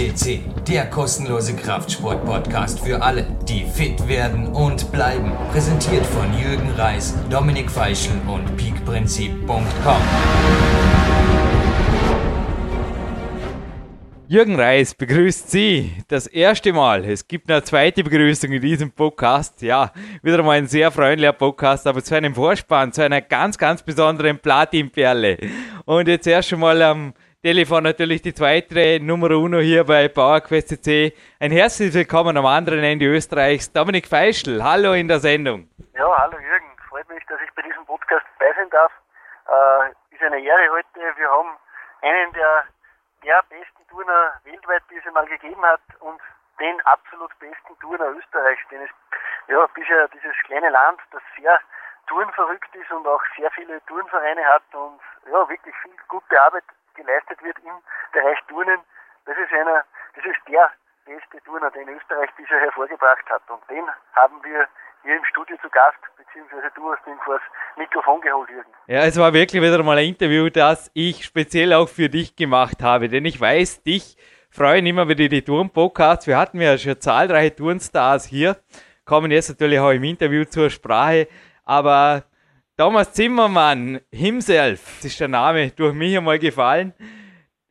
FCC, der kostenlose Kraftsport-Podcast für alle, die fit werden und bleiben. Präsentiert von Jürgen Reis, Dominik Feischl und peakprinzip.com. Jürgen Reis begrüßt Sie das erste Mal. Es gibt eine zweite Begrüßung in diesem Podcast. Ja, wieder mal ein sehr freundlicher Podcast, aber zu einem Vorspann, zu einer ganz, ganz besonderen Platinperle. Und jetzt erst einmal am Telefon natürlich die zweite Nummer uno hier bei PowerQuest CC. Ein herzliches Willkommen am anderen Ende Österreichs, Dominik Feischl. Hallo in der Sendung. Ja, hallo Jürgen. Freut mich, dass ich bei diesem Podcast dabei sein darf. Äh, ist eine Ehre heute. Wir haben einen der der besten Turner weltweit, die es mal gegeben hat und den absolut besten Turner Österreichs, den es ja bisher dieses kleine Land, das sehr turnverrückt ist und auch sehr viele Turnvereine hat und ja wirklich viel gute Arbeit geleistet wird im Bereich Turnen. Das ist einer, das ist der beste Turner, den Österreich bisher hervorgebracht hat und den haben wir hier im Studio zu Gast, beziehungsweise du hast ihn vor das Mikrofon geholt, Jürgen. Ja, es war wirklich wieder mal ein Interview, das ich speziell auch für dich gemacht habe, denn ich weiß, dich freuen immer wieder die Touren-Podcasts. Wir hatten ja schon zahlreiche Tourenstars hier, kommen jetzt natürlich auch im Interview zur Sprache, aber Thomas Zimmermann himself, das ist der Name durch mich einmal gefallen.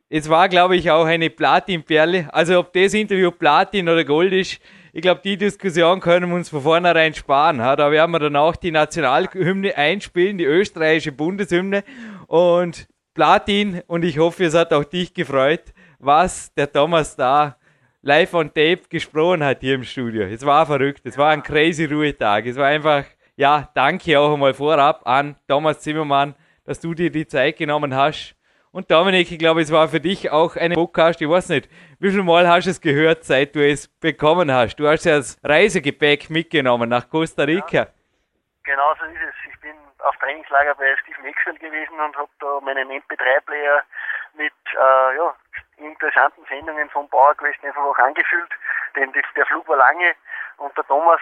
Es war, glaube ich, auch eine Platin-Perle. Also ob das Interview Platin oder Gold ist, ich glaube, die Diskussion können wir uns von vornherein sparen. Da werden wir dann auch die Nationalhymne einspielen, die österreichische Bundeshymne. Und Platin, und ich hoffe, es hat auch dich gefreut, was der Thomas da live on tape gesprochen hat hier im Studio. Es war verrückt, es war ein crazy Ruhetag. Es war einfach, ja, danke auch einmal vorab an Thomas Zimmermann, dass du dir die Zeit genommen hast und Dominik, ich glaube, es war für dich auch ein Podcast, ich weiß nicht, wie viel Mal hast du es gehört, seit du es bekommen hast? Du hast ja das Reisegepäck mitgenommen nach Costa Rica. Ja, genau so ist es. Ich bin auf Trainingslager bei Steve Maxwell gewesen und habe da meinen MP3-Player mit äh, ja, interessanten Sendungen von PowerQuest einfach auch angefüllt, denn der Flug war lange und der Thomas,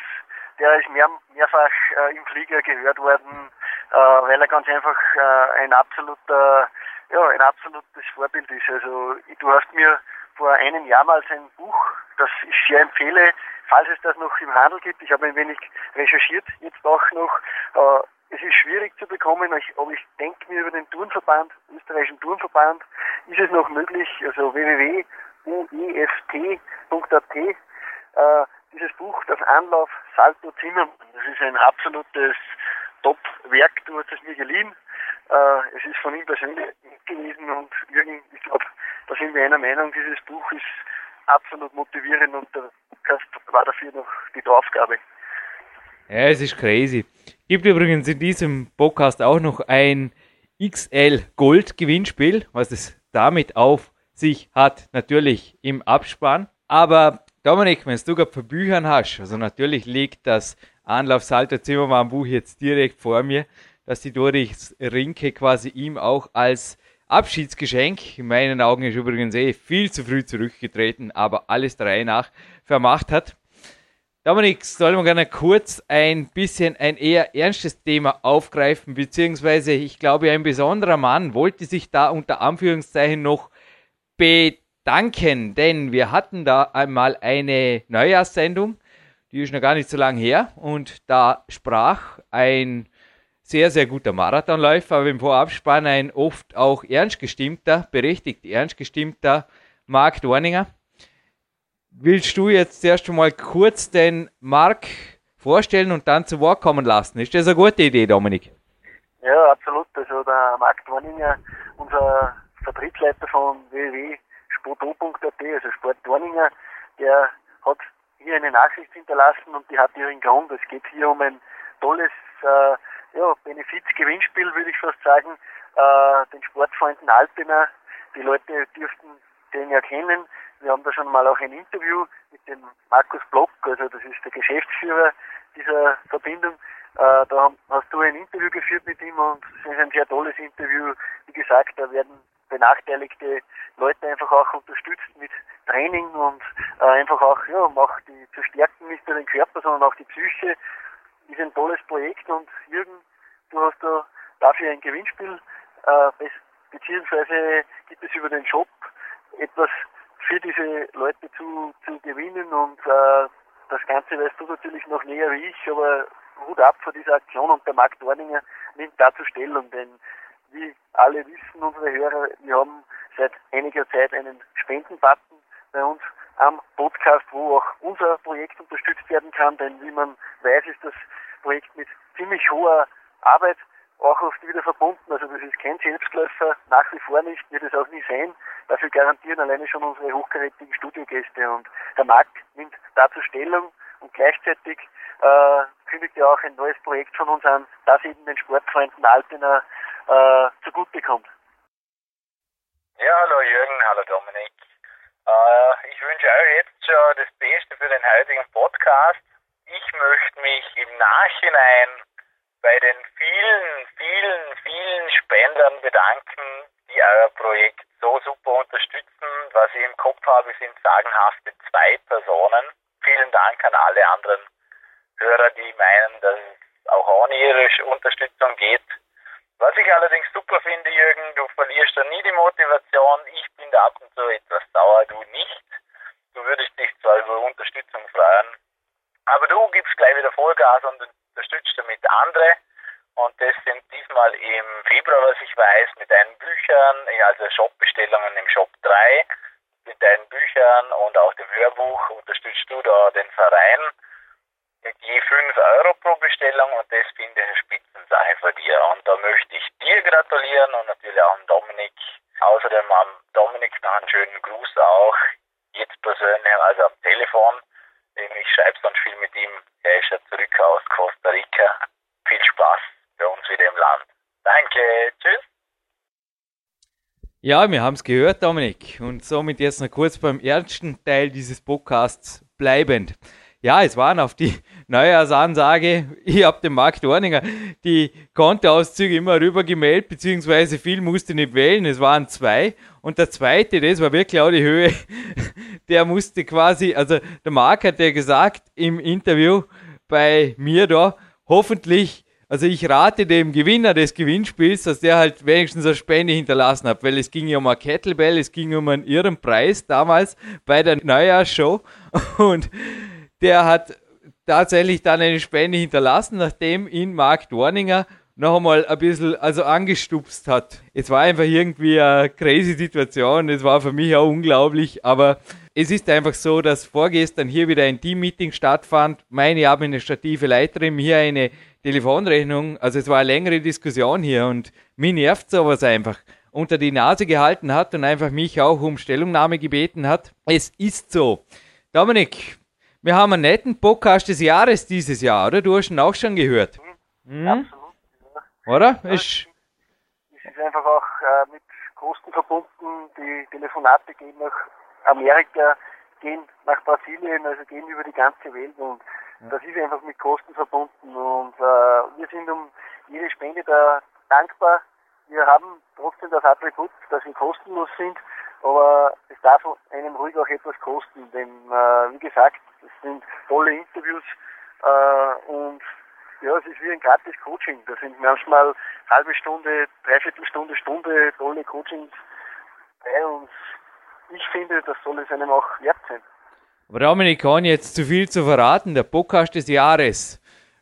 der ist mehr, mehrfach äh, im Flieger gehört worden, äh, weil er ganz einfach äh, ein absoluter ja, ein absolutes Vorbild ist. Also du hast mir vor einem Jahr mal sein Buch, das ich sehr empfehle, falls es das noch im Handel gibt. Ich habe ein wenig recherchiert, jetzt auch noch. Äh, es ist schwierig zu bekommen, aber ich denke mir über den Turnverband, österreichischen Turnverband, ist es noch möglich, also www.ueft.at, dieses Buch, das Anlauf Salto Zimmermann. Das ist ein absolutes Top-Werk, du hast es mir geliehen. Äh, es ist von ihm persönlich gewesen und Jürgen, ich glaube, da sind wir einer Meinung, dieses Buch ist absolut motivierend und der Podcast war dafür noch die Draufgabe. Ja, es ist crazy. Gibt übrigens in diesem Podcast auch noch ein XL Gold Gewinnspiel, was es damit auf sich hat, natürlich im Abspann. Aber Dominik, wenn du gerade für Büchern hast, also natürlich liegt das Anlauf Salter Zimmermann Buch jetzt direkt vor mir, dass die Doris Rinke quasi ihm auch als Abschiedsgeschenk, in meinen Augen ist übrigens eh viel zu früh zurückgetreten, aber alles drei nach vermacht hat. Dominik, sollen wir gerne kurz ein bisschen ein eher ernstes Thema aufgreifen, beziehungsweise ich glaube, ein besonderer Mann wollte sich da unter Anführungszeichen noch bedanken, denn wir hatten da einmal eine Neujahrssendung, die ist noch gar nicht so lange her und da sprach ein sehr, sehr guter Marathonläufer, aber im Vorabspann ein oft auch ernst gestimmter, berechtigt ernst gestimmter Marc Dorninger. Willst du jetzt erst einmal kurz den Marc vorstellen und dann zu Wort kommen lassen? Ist das eine gute Idee, Dominik? Ja, absolut. Also der Marc Dorninger, unser Vertriebsleiter von www.sporto.at, also Sport Dorninger, der hat hier eine Nachricht hinterlassen und die hat ihren Grund. Es geht hier um ein tolles äh, ja, Benefiz-Gewinnspiel, würde ich fast sagen, äh, den Sportfreunden Alpina. Die Leute dürften den ja kennen. Wir haben da schon mal auch ein Interview mit dem Markus Block, also das ist der Geschäftsführer dieser Verbindung. Äh, da hast du ein Interview geführt mit ihm und es ist ein sehr tolles Interview. Wie gesagt, da werden benachteiligte Leute einfach auch unterstützt mit Training und äh, einfach auch, ja, um auch die zu stärken, nicht nur den Körper, sondern auch die Psyche. Ist ein tolles Projekt und Jürgen, du hast da dafür ein Gewinnspiel, äh, beziehungsweise gibt es über den Shop etwas für diese Leute zu, zu gewinnen und äh, das Ganze weißt du natürlich noch näher wie ich, aber Hut ab vor dieser Aktion und der Markt Dorninger nimmt dazu Stellung, denn wie alle wissen, unsere Hörer, wir haben seit einiger Zeit einen Spendenbutton bei uns am Podcast, wo auch unser Projekt unterstützt werden kann, denn wie man weiß, ist das Projekt mit ziemlich hoher Arbeit auch oft wieder verbunden. Also das ist kein Selbstläufer, nach wie vor nicht, wird es auch nie sein. Dafür garantieren alleine schon unsere hochkarätigen Studiogäste. Und der Markt nimmt dazu Stellung und gleichzeitig äh, kündigt ja auch ein neues Projekt von uns an, das eben den Sportfreunden Altena äh, zugute kommt. Ja, hallo Jürgen, hallo Dominik. Äh, ich wünsche euch jetzt schon das Beste für den heutigen Podcast. Ich möchte mich im Nachhinein bei den vielen, vielen, vielen Spendern bedanken, die euer Projekt so super unterstützen. Was ich im Kopf habe, sind sagenhafte zwei Personen. Vielen Dank an alle anderen Hörer, die meinen, dass es auch ohne ihre Unterstützung geht. Was ich allerdings super finde, Jürgen, du verlierst da nie die Motivation. Ich bin da ab und zu etwas sauer, du nicht. Du würdest dich zwar über Unterstützung freuen, aber du gibst gleich wieder Vollgas und unterstützt damit andere. Und das sind diesmal im Februar, was ich weiß, mit deinen Büchern, also Shopbestellungen im Shop 3, mit deinen Büchern und auch dem Hörbuch unterstützt du da den Verein mit je 5 Euro pro Bestellung und das finde ich eine Spitzensache von dir. Und da möchte ich dir gratulieren und natürlich auch dem Dominik. Außerdem am Dominik noch einen schönen Gruß auch, jetzt persönlich, also am Telefon. Ich schreibe sonst viel mit ihm. Er ist ja zurück aus Costa Rica. Viel Spaß bei uns wieder im Land. Danke, tschüss. Ja, wir haben es gehört, Dominik. Und somit jetzt noch kurz beim ersten Teil dieses Podcasts bleibend. Ja, es waren auf die Neujahrsansage, ich habe den Markt Dorninger die Kontoauszüge immer rüber gemeldet, beziehungsweise viel musste nicht wählen, es waren zwei. Und der zweite, das war wirklich auch die Höhe, der musste quasi, also der Mark hat ja gesagt im Interview bei mir da, hoffentlich also ich rate dem Gewinner des Gewinnspiels, dass der halt wenigstens eine Spende hinterlassen hat, weil es ging ja um eine Kettlebell, es ging um einen irren Preis damals bei der Neujahrsshow und der hat tatsächlich dann eine Spende hinterlassen, nachdem ihn Mark Dorninger noch einmal ein bisschen also angestupst hat. Es war einfach irgendwie eine crazy Situation, es war für mich auch unglaublich, aber es ist einfach so, dass vorgestern hier wieder ein Teammeeting stattfand, meine administrative Leiterin hier eine Telefonrechnung, also es war eine längere Diskussion hier und mir nervt sowas einfach unter die Nase gehalten hat und einfach mich auch um Stellungnahme gebeten hat. Es ist so. Dominik, wir haben einen netten Podcast des Jahres dieses Jahr, oder? Du hast ihn auch schon gehört. Mhm. Absolut. Ja. Oder? Ja, es ist einfach auch äh, mit Kosten verbunden. Die Telefonate gehen nach Amerika, gehen nach Brasilien, also gehen über die ganze Welt und ja. das ist einfach mit Kosten verbunden und äh, wir sind um jede Spende da dankbar. Wir haben trotzdem das Attribut, dass wir kostenlos sind aber es darf einem ruhig auch etwas kosten, denn äh, wie gesagt, es sind tolle Interviews äh, und ja, es ist wie ein gratis Coaching. Da sind manchmal halbe Stunde, Dreiviertelstunde, Stunde tolle Coachings bei uns. Ich finde, das soll es einem auch wert sein. Aber Dominik, kann jetzt zu viel zu verraten. Der Podcast des Jahres.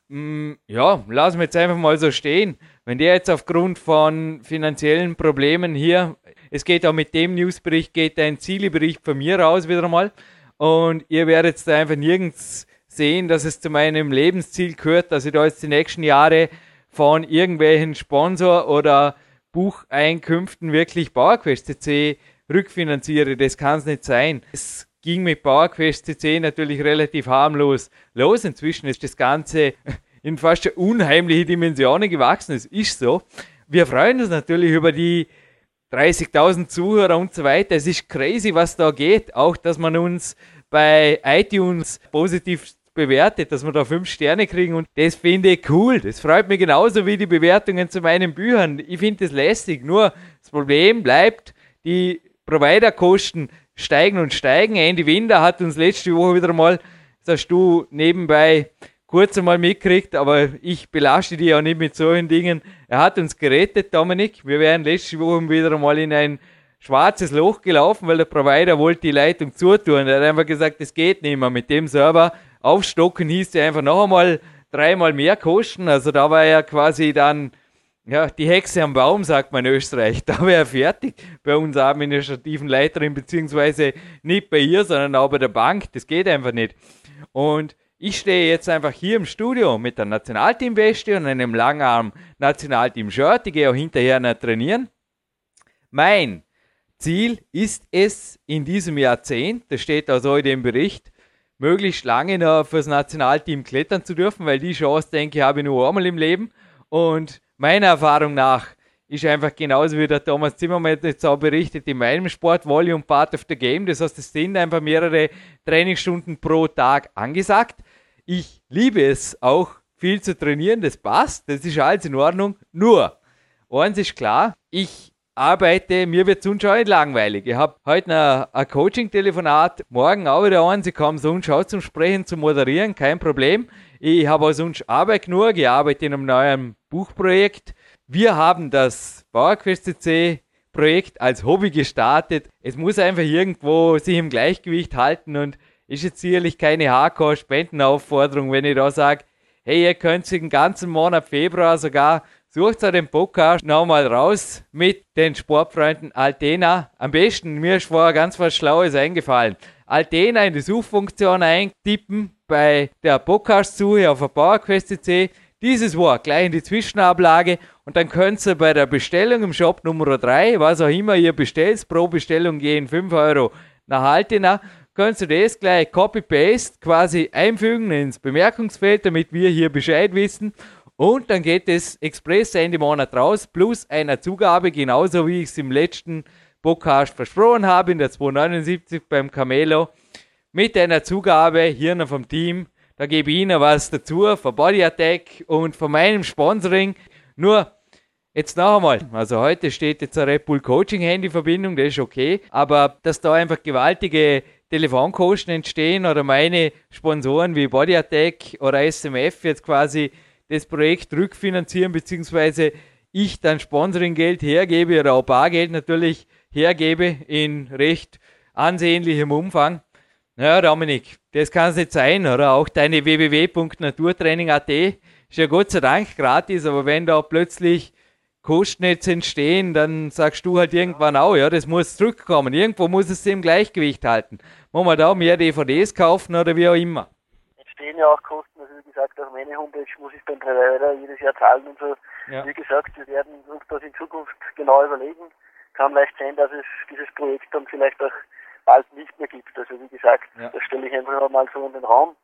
Hm, ja, lassen wir jetzt einfach mal so stehen. Wenn der jetzt aufgrund von finanziellen Problemen hier es geht auch mit dem Newsbericht, geht ein Zielebericht von mir raus wieder mal. Und ihr werdet da einfach nirgends sehen, dass es zu meinem Lebensziel gehört, dass ich da jetzt die nächsten Jahre von irgendwelchen Sponsor oder Bucheinkünften wirklich PowerQuest CC rückfinanziere. Das kann es nicht sein. Es ging mit PowerQuest CC natürlich relativ harmlos los. Inzwischen ist das Ganze in fast unheimliche Dimensionen gewachsen. Es ist so. Wir freuen uns natürlich über die 30.000 Zuhörer und so weiter. Es ist crazy, was da geht. Auch, dass man uns bei iTunes positiv bewertet, dass wir da fünf Sterne kriegen und das finde ich cool. Das freut mich genauso wie die Bewertungen zu meinen Büchern. Ich finde das lästig. Nur das Problem bleibt, die Providerkosten steigen und steigen. Andy Winder hat uns letzte Woche wieder mal, sagst du, nebenbei kurz einmal mitkriegt, aber ich belaste die auch nicht mit solchen Dingen. Er hat uns gerettet, Dominik. Wir wären letzte Woche wieder einmal in ein schwarzes Loch gelaufen, weil der Provider wollte die Leitung zutun. Er hat einfach gesagt, das geht nicht mehr. Mit dem Server aufstocken hieß ja einfach noch einmal dreimal mehr kosten. Also da war er quasi dann, ja, die Hexe am Baum, sagt man in Österreich. Da wäre er fertig bei unserer administrativen Leiterin, beziehungsweise nicht bei ihr, sondern auch bei der Bank. Das geht einfach nicht. Und ich stehe jetzt einfach hier im Studio mit der Nationalteam-Weste und einem langarm Nationalteam-Shirt. Ich gehe auch hinterher noch trainieren. Mein Ziel ist es in diesem Jahrzehnt, das steht also in dem Bericht, möglichst lange noch fürs Nationalteam klettern zu dürfen, weil die Chance, denke ich, habe ich nur einmal im Leben. Und meiner Erfahrung nach ist einfach genauso wie der Thomas Zimmermann jetzt auch berichtet, in meinem Sport Volume Part of the Game. Das heißt, es sind einfach mehrere Trainingsstunden pro Tag angesagt. Ich liebe es auch viel zu trainieren, das passt, das ist alles in Ordnung. Nur, eins ist klar, ich arbeite, mir wird auch nicht langweilig. Ich habe heute ein, Coaching-Telefonat, morgen auch wieder eins, ich komme sonst auch zum Sprechen, zum Moderieren, kein Problem. Ich habe auch sonst Arbeit genug, ich arbeite in einem neuen Buchprojekt. Wir haben das PowerQuest CC Projekt als Hobby gestartet. Es muss einfach irgendwo sich im Gleichgewicht halten und ist jetzt sicherlich keine Hardcore-Spendenaufforderung, wenn ich da sage, hey, ihr könnt sich den ganzen Monat Februar sogar Sucht euch den Podcast nochmal raus mit den Sportfreunden Altena. Am besten, mir ist vorher ganz was Schlaues eingefallen. Altena in die Suchfunktion eintippen bei der Podcast-Suche auf der PowerQuest.cc. Dieses Wort gleich in die Zwischenablage und dann könnt ihr bei der Bestellung im Shop Nummer 3, was auch immer ihr bestellt, pro Bestellung gehen 5 Euro nach Altena, könnt ihr das gleich Copy-Paste quasi einfügen ins Bemerkungsfeld, damit wir hier Bescheid wissen und dann geht es Express Ende Monat raus, plus einer Zugabe, genauso wie ich es im letzten Podcast versprochen habe, in der 279 beim Camelo. Mit einer Zugabe hier noch vom Team. Da gebe ich Ihnen was dazu, von Body Attack und von meinem Sponsoring. Nur, Jetzt noch einmal, also heute steht jetzt eine Red Bull Coaching Handy Verbindung, das ist okay, aber dass da einfach gewaltige Telefonkosten entstehen oder meine Sponsoren wie Body Attack oder SMF jetzt quasi das Projekt rückfinanzieren, beziehungsweise ich dann Sponsoringgeld hergebe oder auch Bargeld natürlich hergebe in recht ansehnlichem Umfang. Ja, Dominik, das kann es nicht sein, oder? Auch deine www.naturtraining.at ist ja Gott sei Dank gratis, aber wenn da plötzlich Kosten jetzt entstehen, dann sagst du halt irgendwann auch, ja, das muss zurückkommen. Irgendwo muss es im Gleichgewicht halten. Muss man da mehr DVDs kaufen oder wie auch immer? Entstehen ja auch Kosten gesagt, auf meine Homepage muss ich beim Provider jedes Jahr zahlen und so. Ja. Wie gesagt, wir werden uns das in Zukunft genau überlegen. Kann leicht sein, dass es dieses Projekt dann vielleicht auch bald nicht mehr gibt. Also wie gesagt, ja. das stelle ich einfach mal so in den Raum.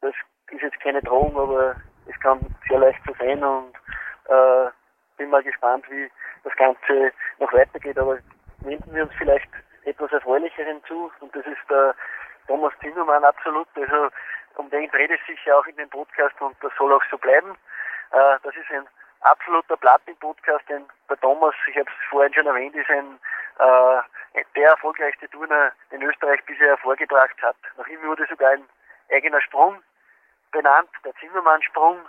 Das ist jetzt keine Drohung, aber es kann sehr leicht so sein und äh, bin mal gespannt, wie das Ganze noch weitergeht. Aber wenden wir uns vielleicht etwas Erfreulicheren zu und das ist der Thomas Zimmermann absolut. Also um den dreht es sich ja auch in dem Podcast und das soll auch so bleiben. Äh, das ist ein absoluter Platin-Podcast, denn der Thomas, ich habe es vorhin schon erwähnt, ist ein äh, der erfolgreichste Turner, den Österreich bisher hervorgebracht hat. Nach ihm wurde sogar ein eigener Sprung benannt, der Zimmermann-Sprung.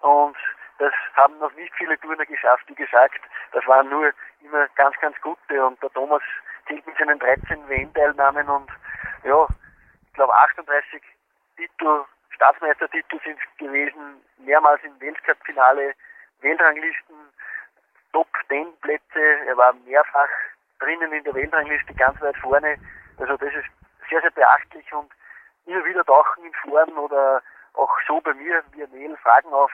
Und das haben noch nicht viele Turner geschafft. Wie gesagt, das waren nur immer ganz, ganz gute. Und der Thomas zählt mit seinen 13 WM-Teilnahmen und ja, ich glaube 38 Titel, Staatsmeistertitel sind gewesen, mehrmals im Weltcup-Finale, Weltranglisten, Top 10 Plätze, er war mehrfach drinnen in der Weltrangliste, ganz weit vorne. Also das ist sehr, sehr beachtlich und immer wieder tauchen in Foren oder auch so bei mir via Mail Fragen auf,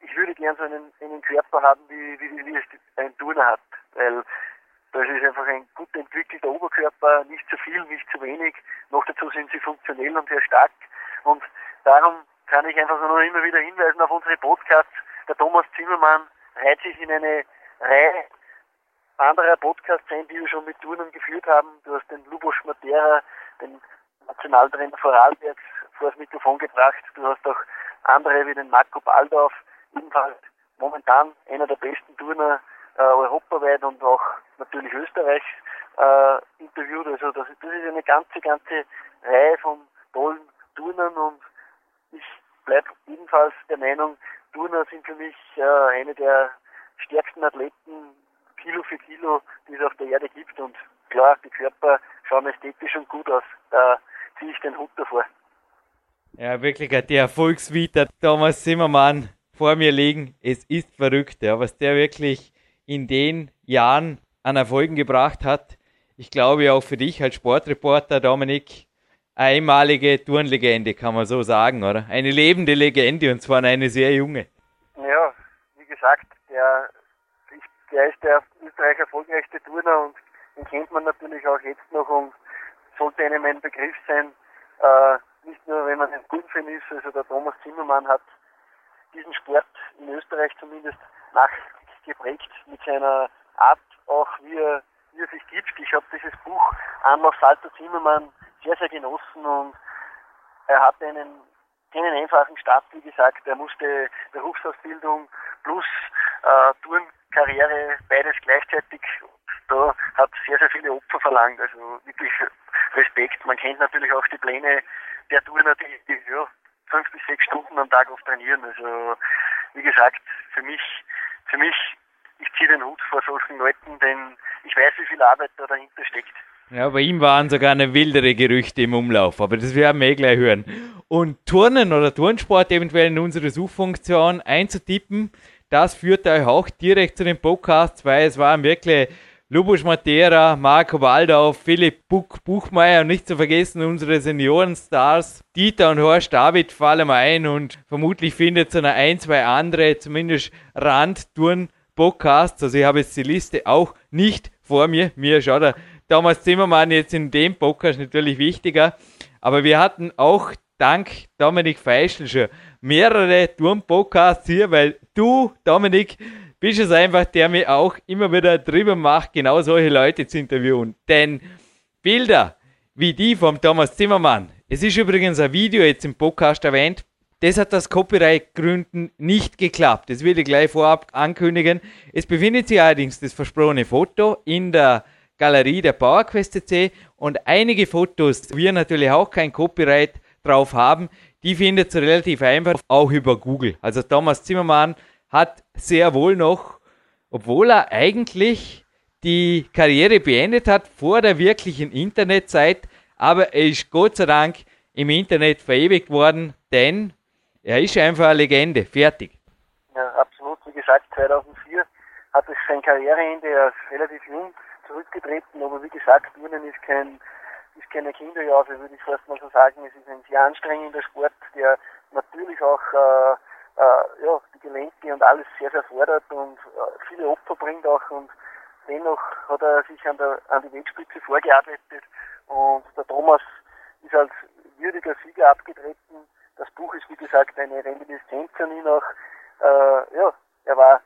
ich würde gern so einen, einen Körper haben, wie, wie, wie es ein Turner hat, weil das ist einfach ein gut entwickelter Oberkörper, nicht zu viel, nicht zu wenig. Noch dazu sind sie funktionell und sehr stark. Und darum kann ich einfach nur immer wieder hinweisen auf unsere Podcasts. Der Thomas Zimmermann reiht sich in eine Reihe anderer Podcasts ein, die wir schon mit Turnen geführt haben. Du hast den Lubos Matera, den Nationaltrainer Vorarlbergs, vor das Mikrofon gebracht. Du hast auch andere wie den Marco Baldorf, ebenfalls momentan einer der besten Turner äh, europaweit und auch natürlich Österreich äh, interviewt. Also das, das ist eine ganze, ganze Reihe von tollen Turnern und ich bleibe ebenfalls der Meinung, Turner sind für mich äh, eine der stärksten Athleten Kilo für Kilo, die es auf der Erde gibt. Und klar, die Körper schauen ästhetisch und gut aus. Da ziehe ich den Hut davor. Ja, wirklich die Erfolgsvita Thomas Zimmermann vor mir liegen. Es ist verrückt, ja, was der wirklich in den Jahren an Erfolgen gebracht hat. Ich glaube auch für dich als Sportreporter, Dominik, einmalige Turnlegende, kann man so sagen, oder? Eine lebende Legende und zwar eine sehr junge. Ja, wie gesagt, der, der ist der Österreich erfolgreichste Turner und den kennt man natürlich auch jetzt noch und sollte einem ein Begriff sein. Äh, nicht nur, wenn man ein Gutfan ist, also der Thomas Zimmermann hat diesen Sport in Österreich zumindest nachgeprägt mit seiner Art, auch wie er, wie er sich gibt. Ich habe dieses Buch Anlauf Salto Zimmermann sehr, sehr genossen und er hatte einen keinen einfachen Start, wie gesagt. Er musste Berufsausbildung plus äh, Turnkarriere beides gleichzeitig. Da hat sehr, sehr viele Opfer verlangt. Also wirklich Respekt. Man kennt natürlich auch die Pläne der Turner, die, die ja, fünf bis sechs Stunden am Tag oft trainieren. Also wie gesagt, für mich, für mich, ich ziehe den Hut vor solchen Leuten, denn ich weiß, wie viel Arbeit da dahinter steckt. Ja, bei ihm waren sogar eine wildere Gerüchte im Umlauf, aber das werden wir eh gleich hören. Und Turnen oder Turnsport eventuell in unsere Suchfunktion einzutippen, das führt euch auch direkt zu den Podcasts, weil es waren wirklich Lubos Matera, Marco Waldau, Philipp Buch, Buchmeier und nicht zu vergessen unsere Seniorenstars Dieter und Horst David fallen ein und vermutlich findet so eine ein, zwei andere, zumindest Randtouren-Podcasts. Also ich habe jetzt die Liste auch nicht vor mir. Mir schaut der Thomas Zimmermann jetzt in dem Podcast natürlich wichtiger. Aber wir hatten auch dank Dominik Feischl schon mehrere Turm-Podcasts hier, weil du, Dominik, bist es einfach, der mir auch immer wieder drüber macht, genau solche Leute zu interviewen. Denn Bilder wie die vom Thomas Zimmermann, es ist übrigens ein Video jetzt im Podcast erwähnt, das hat aus Copyright-Gründen nicht geklappt. Das will ich gleich vorab ankündigen. Es befindet sich allerdings das versprochene Foto in der Galerie der PowerQuest CC und einige Fotos, wir natürlich auch kein Copyright drauf haben, die findet ihr relativ einfach auch über Google. Also Thomas Zimmermann hat sehr wohl noch, obwohl er eigentlich die Karriere beendet hat vor der wirklichen Internetzeit, aber er ist Gott sei Dank im Internet verewigt worden, denn er ist einfach eine Legende. Fertig. Ja, absolut. Wie gesagt, 2004 hat es sein Karriereende. Er ist relativ jung zurückgetreten, aber wie gesagt, Turnen ist kein, ist keine Kinderjahre, würde ich fast mal so sagen. Es ist ein sehr anstrengender Sport, der natürlich auch äh, äh, ja, die Gelenke und alles sehr, sehr fordert und äh, viele Opfer bringt auch und dennoch hat er sich an, der, an die Weltspitze vorgearbeitet und der Thomas ist als würdiger Sieger abgetreten. Das Buch ist wie gesagt eine Reminiszenz an ihn auch. Äh, ja, er war,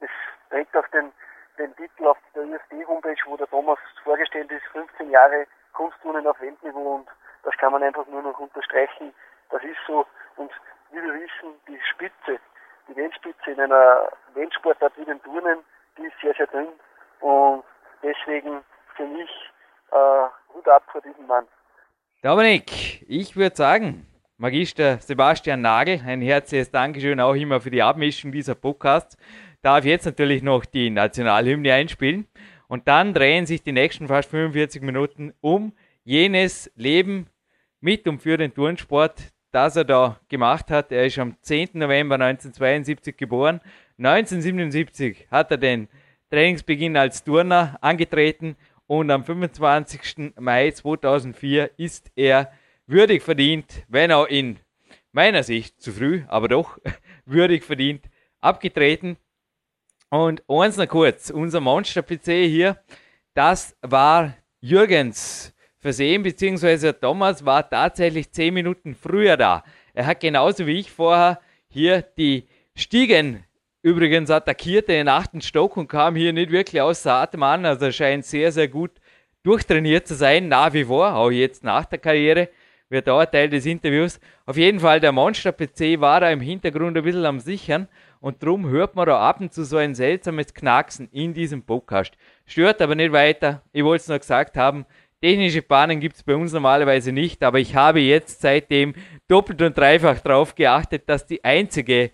es trägt auf den, den Titel auf der ISD-Homepage, wo der Thomas vorgestellt ist, 15 Jahre Kunstturnen auf Weltniveau und das kann man einfach nur noch unterstreichen. Das ist so und wie wir wissen, die Spitze, die Weltspitze in einer Weltsportart wie den Turnen, die ist sehr, sehr dünn. Und deswegen für mich äh, Hut ab vor diesem Mann. Dominik, ich würde sagen, Magister Sebastian Nagel, ein herzliches Dankeschön auch immer für die Abmischung dieser Podcasts. Darf jetzt natürlich noch die Nationalhymne einspielen. Und dann drehen sich die nächsten fast 45 Minuten um jenes Leben mit und für den Turnsport, das er da gemacht hat. Er ist am 10. November 1972 geboren. 1977 hat er den Trainingsbeginn als Turner angetreten und am 25. Mai 2004 ist er würdig verdient, wenn auch in meiner Sicht zu früh, aber doch würdig verdient abgetreten. Und eins noch kurz, unser Monster-PC hier, das war Jürgens versehen, beziehungsweise Thomas war tatsächlich zehn Minuten früher da. Er hat genauso wie ich vorher hier die Stiegen übrigens attackiert, den achten Stock und kam hier nicht wirklich außer Atem an. Also scheint sehr, sehr gut durchtrainiert zu sein, nach wie vor, auch jetzt nach der Karriere wird auch Teil des Interviews. Auf jeden Fall, der Monster-PC war da im Hintergrund ein bisschen am Sichern und darum hört man da ab und zu so ein seltsames Knacksen in diesem Podcast. Stört aber nicht weiter. Ich wollte es nur gesagt haben, Technische Bahnen gibt es bei uns normalerweise nicht, aber ich habe jetzt seitdem doppelt und dreifach darauf geachtet, dass die einzige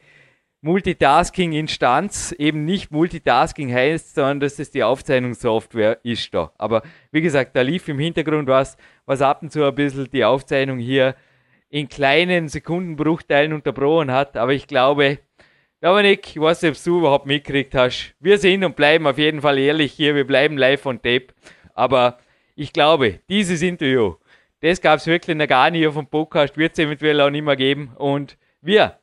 Multitasking-Instanz eben nicht Multitasking heißt, sondern dass es die Aufzeichnungssoftware ist da. Aber wie gesagt, da lief im Hintergrund was, was ab und zu ein bisschen die Aufzeichnung hier in kleinen Sekundenbruchteilen unterbrochen hat. Aber ich glaube, Dominik, ich weiß nicht, ob du überhaupt mitgekriegt hast. Wir sind und bleiben auf jeden Fall ehrlich hier. Wir bleiben live on tape. Aber ich glaube, dieses Interview, das gab es wirklich noch gar nicht auf dem Podcast, wird es eventuell auch nicht mehr geben. Und wir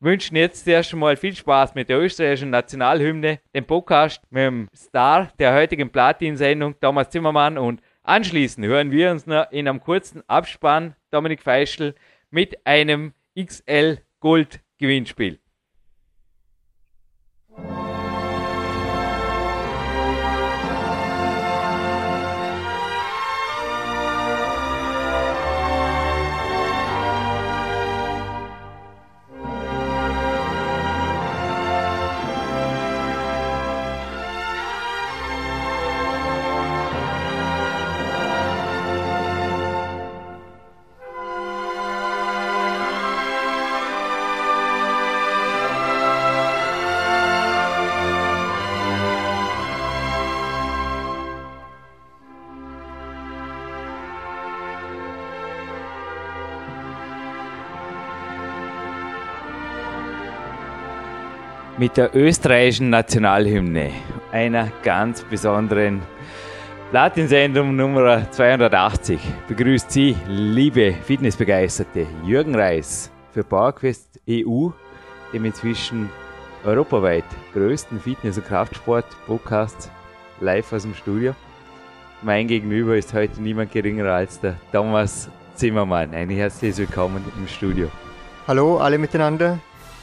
wünschen jetzt erst einmal viel Spaß mit der österreichischen Nationalhymne, dem Podcast mit dem Star der heutigen Platin-Sendung, Thomas Zimmermann. Und anschließend hören wir uns noch in einem kurzen Abspann, Dominik Feischl, mit einem XL Gold Gewinnspiel. Mit der österreichischen Nationalhymne, einer ganz besonderen Platinsendung Nummer 280, begrüßt Sie, liebe Fitnessbegeisterte, Jürgen Reis für PowerQuest EU, dem inzwischen europaweit größten Fitness- und Kraftsport-Podcast live aus dem Studio. Mein Gegenüber ist heute niemand geringer als der Thomas Zimmermann. Ein herzliches Willkommen im Studio. Hallo alle miteinander,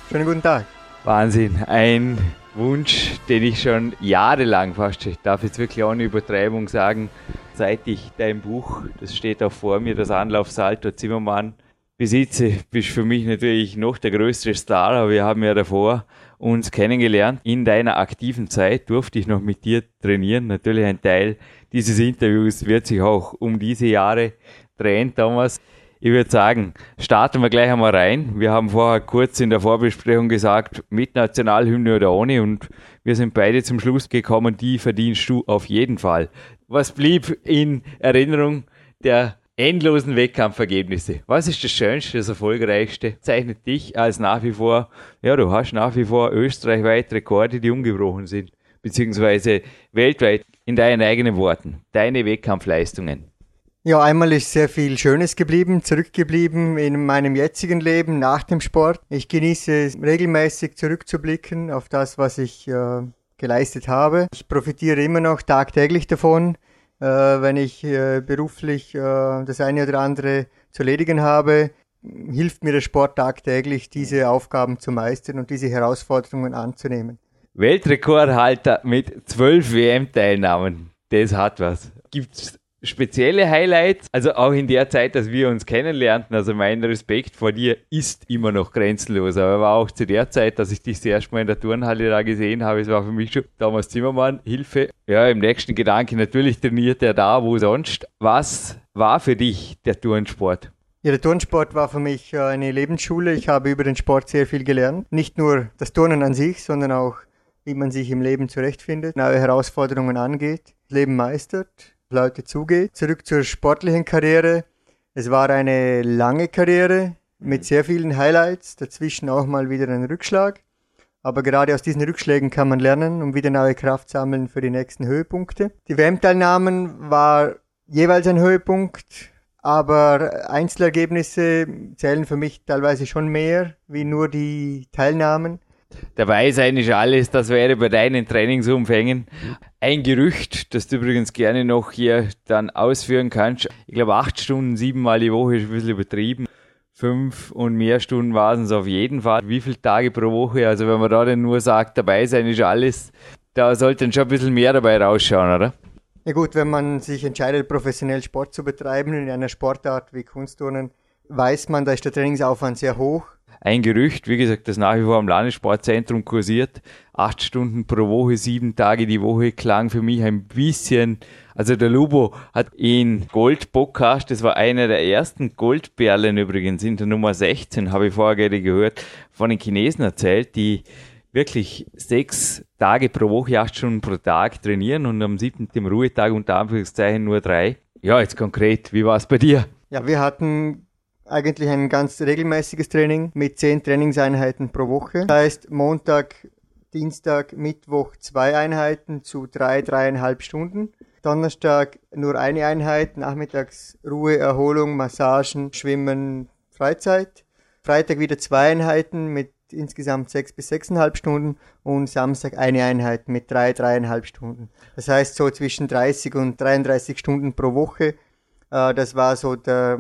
schönen guten Tag. Wahnsinn. Ein Wunsch, den ich schon jahrelang fast, ich darf jetzt wirklich ohne Übertreibung sagen, seit ich dein Buch, das steht auch vor mir, das Anlaufsalto Zimmermann, besitze, bist für mich natürlich noch der größte Star, aber wir haben ja davor uns kennengelernt. In deiner aktiven Zeit durfte ich noch mit dir trainieren. Natürlich ein Teil dieses Interviews wird sich auch um diese Jahre drehen, Thomas. Ich würde sagen, starten wir gleich einmal rein. Wir haben vorher kurz in der Vorbesprechung gesagt, mit Nationalhymne oder ohne und wir sind beide zum Schluss gekommen, die verdienst du auf jeden Fall. Was blieb in Erinnerung der endlosen Wettkampfergebnisse? Was ist das Schönste, das Erfolgreichste? Zeichnet dich als nach wie vor, ja, du hast nach wie vor österreichweit Rekorde, die ungebrochen sind, beziehungsweise weltweit in deinen eigenen Worten, deine Wettkampfleistungen. Ja, einmal ist sehr viel Schönes geblieben, zurückgeblieben in meinem jetzigen Leben nach dem Sport. Ich genieße es regelmäßig zurückzublicken auf das, was ich äh, geleistet habe. Ich profitiere immer noch tagtäglich davon, äh, wenn ich äh, beruflich äh, das eine oder andere zu erledigen habe. Hilft mir der Sport tagtäglich, diese Aufgaben zu meistern und diese Herausforderungen anzunehmen. Weltrekordhalter mit zwölf WM-Teilnahmen, das hat was. Gibt's spezielle Highlights, also auch in der Zeit, dass wir uns kennenlernten, also mein Respekt vor dir ist immer noch grenzenlos, aber war auch zu der Zeit, dass ich dich das erste Mal in der Turnhalle da gesehen habe, es war für mich schon Thomas Zimmermann, Hilfe. Ja, im nächsten Gedanke, natürlich trainiert er da, wo sonst. Was war für dich der Turnsport? Ja, der Turnsport war für mich äh, eine Lebensschule. Ich habe über den Sport sehr viel gelernt. Nicht nur das Turnen an sich, sondern auch, wie man sich im Leben zurechtfindet, neue Herausforderungen angeht, Leben meistert Leute zugeht. Zurück zur sportlichen Karriere. Es war eine lange Karriere mit sehr vielen Highlights, dazwischen auch mal wieder ein Rückschlag. Aber gerade aus diesen Rückschlägen kann man lernen und wieder neue Kraft sammeln für die nächsten Höhepunkte. Die WM-Teilnahmen war jeweils ein Höhepunkt, aber Einzelergebnisse zählen für mich teilweise schon mehr wie nur die Teilnahmen. Dabei sein ist alles, das wäre bei deinen Trainingsumfängen ein Gerücht, das du übrigens gerne noch hier dann ausführen kannst. Ich glaube, acht Stunden, siebenmal die Woche ist ein bisschen übertrieben. Fünf und mehr Stunden waren es auf jeden Fall. Wie viele Tage pro Woche? Also wenn man da dann nur sagt, dabei sein ist alles, da sollte dann schon ein bisschen mehr dabei rausschauen, oder? Ja gut, wenn man sich entscheidet, professionell Sport zu betreiben in einer Sportart wie Kunstturnen, weiß man, da ist der Trainingsaufwand sehr hoch. Ein Gerücht, wie gesagt, das nach wie vor am Landessportzentrum kursiert. Acht Stunden pro Woche, sieben Tage die Woche klang für mich ein bisschen also der Lubo hat in Gold Podcast, das war einer der ersten Goldperlen übrigens, in der Nummer 16, habe ich vorher gerade gehört, von den Chinesen erzählt, die wirklich sechs Tage pro Woche, acht Stunden pro Tag trainieren und am siebten dem Ruhetag unter Anführungszeichen nur drei. Ja, jetzt konkret, wie war es bei dir? Ja, wir hatten eigentlich ein ganz regelmäßiges Training mit zehn Trainingseinheiten pro Woche. Das heißt, Montag, Dienstag, Mittwoch zwei Einheiten zu drei, dreieinhalb Stunden. Donnerstag nur eine Einheit, nachmittags Ruhe, Erholung, Massagen, Schwimmen, Freizeit. Freitag wieder zwei Einheiten mit insgesamt sechs bis sechseinhalb Stunden und Samstag eine Einheit mit drei, dreieinhalb Stunden. Das heißt so zwischen 30 und 33 Stunden pro Woche. Äh, das war so der,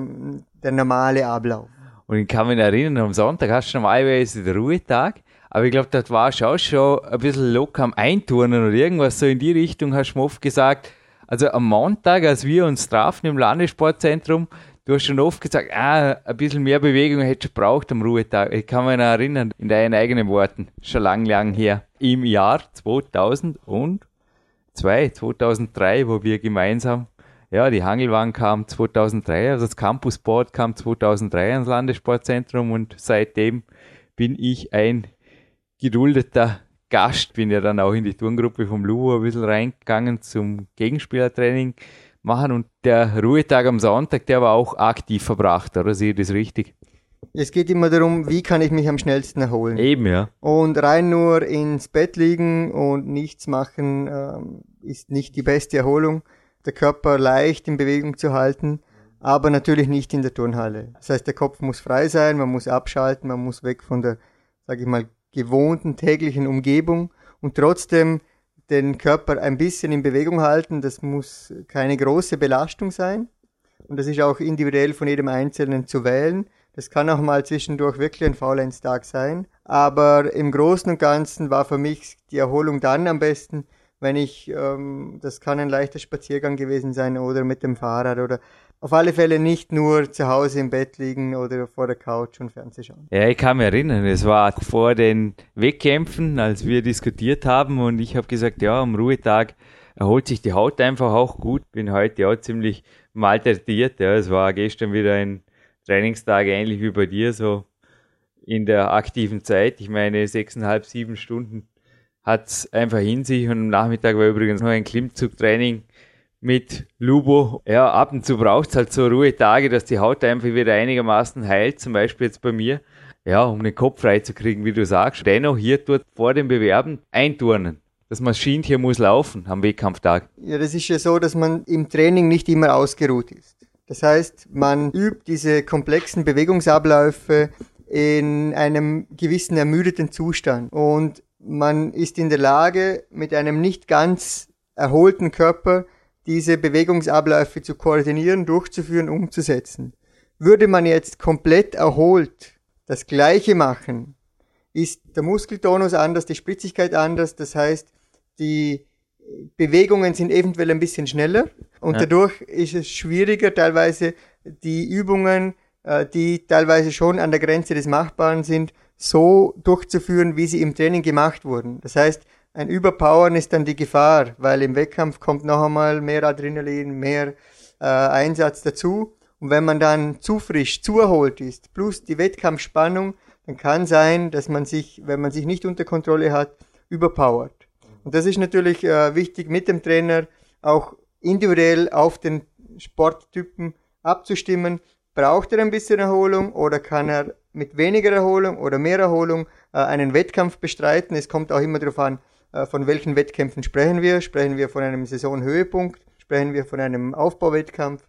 der normale Ablauf. Und ich kann mich erinnern, am Sonntag hast du normalerweise den Ruhetag. Aber ich glaube, das war auch schon ein bisschen locker am Einturnen oder irgendwas so in die Richtung, hast du mir oft gesagt, also am Montag, als wir uns trafen im Landessportzentrum, du hast schon oft gesagt, ah, ein bisschen mehr Bewegung hätte ich gebraucht am Ruhetag. Ich kann mich noch erinnern, in deinen eigenen Worten, schon lang, lang her. Im Jahr 2002, 2003, wo wir gemeinsam, ja, die Hangelwagen kam 2003, also das Campusboard kam 2003 ans Landessportzentrum und seitdem bin ich ein geduldeter Gast, bin ja dann auch in die Turngruppe vom Luo ein bisschen reingegangen zum Gegenspielertraining machen und der Ruhetag am Sonntag, der war auch aktiv verbracht, oder sehe ich das richtig? Es geht immer darum, wie kann ich mich am schnellsten erholen. Eben, ja. Und rein nur ins Bett liegen und nichts machen ähm, ist nicht die beste Erholung. Der Körper leicht in Bewegung zu halten, aber natürlich nicht in der Turnhalle. Das heißt, der Kopf muss frei sein, man muss abschalten, man muss weg von der, sage ich mal, gewohnten täglichen Umgebung und trotzdem den Körper ein bisschen in Bewegung halten. Das muss keine große Belastung sein. Und das ist auch individuell von jedem Einzelnen zu wählen. Das kann auch mal zwischendurch wirklich ein Faulenztag sein. Aber im Großen und Ganzen war für mich die Erholung dann am besten, wenn ich, ähm, das kann ein leichter Spaziergang gewesen sein oder mit dem Fahrrad oder auf alle Fälle nicht nur zu Hause im Bett liegen oder vor der Couch und Fernsehen schauen. Ja, ich kann mich erinnern, es war vor den Wettkämpfen, als wir diskutiert haben und ich habe gesagt, ja, am Ruhetag erholt sich die Haut einfach auch gut. Bin heute auch ziemlich malträtiert. Ja, es war gestern wieder ein Trainingstag ähnlich wie bei dir, so in der aktiven Zeit. Ich meine, sechseinhalb, sieben Stunden hat es einfach in sich und am Nachmittag war übrigens noch ein Klimmzugtraining mit Lubo. Ja, ab und zu braucht es halt so Ruhetage, dass die Haut einfach wieder einigermaßen heilt, zum Beispiel jetzt bei mir. Ja, um den Kopf frei zu kriegen, wie du sagst. Dennoch hier dort vor dem Bewerben einturnen. Das Maschinchen muss laufen am Wettkampftag. Ja, das ist ja so, dass man im Training nicht immer ausgeruht ist. Das heißt, man übt diese komplexen Bewegungsabläufe in einem gewissen ermüdeten Zustand. Und man ist in der Lage, mit einem nicht ganz erholten Körper diese Bewegungsabläufe zu koordinieren, durchzuführen, umzusetzen. Würde man jetzt komplett erholt das Gleiche machen, ist der Muskeltonus anders, die Spritzigkeit anders, das heißt, die Bewegungen sind eventuell ein bisschen schneller und ja. dadurch ist es schwieriger, teilweise die Übungen, äh, die teilweise schon an der Grenze des Machbaren sind, so durchzuführen, wie sie im Training gemacht wurden. Das heißt, ein Überpowern ist dann die Gefahr, weil im Wettkampf kommt noch einmal mehr Adrenalin, mehr äh, Einsatz dazu. Und wenn man dann zu frisch, zu erholt ist, plus die Wettkampfspannung, dann kann sein, dass man sich, wenn man sich nicht unter Kontrolle hat, überpowert. Und das ist natürlich äh, wichtig mit dem Trainer auch individuell auf den Sporttypen abzustimmen. Braucht er ein bisschen Erholung oder kann er mit weniger Erholung oder mehr Erholung äh, einen Wettkampf bestreiten? Es kommt auch immer darauf an, äh, von welchen Wettkämpfen sprechen wir? Sprechen wir von einem Saisonhöhepunkt? Sprechen wir von einem Aufbauwettkampf?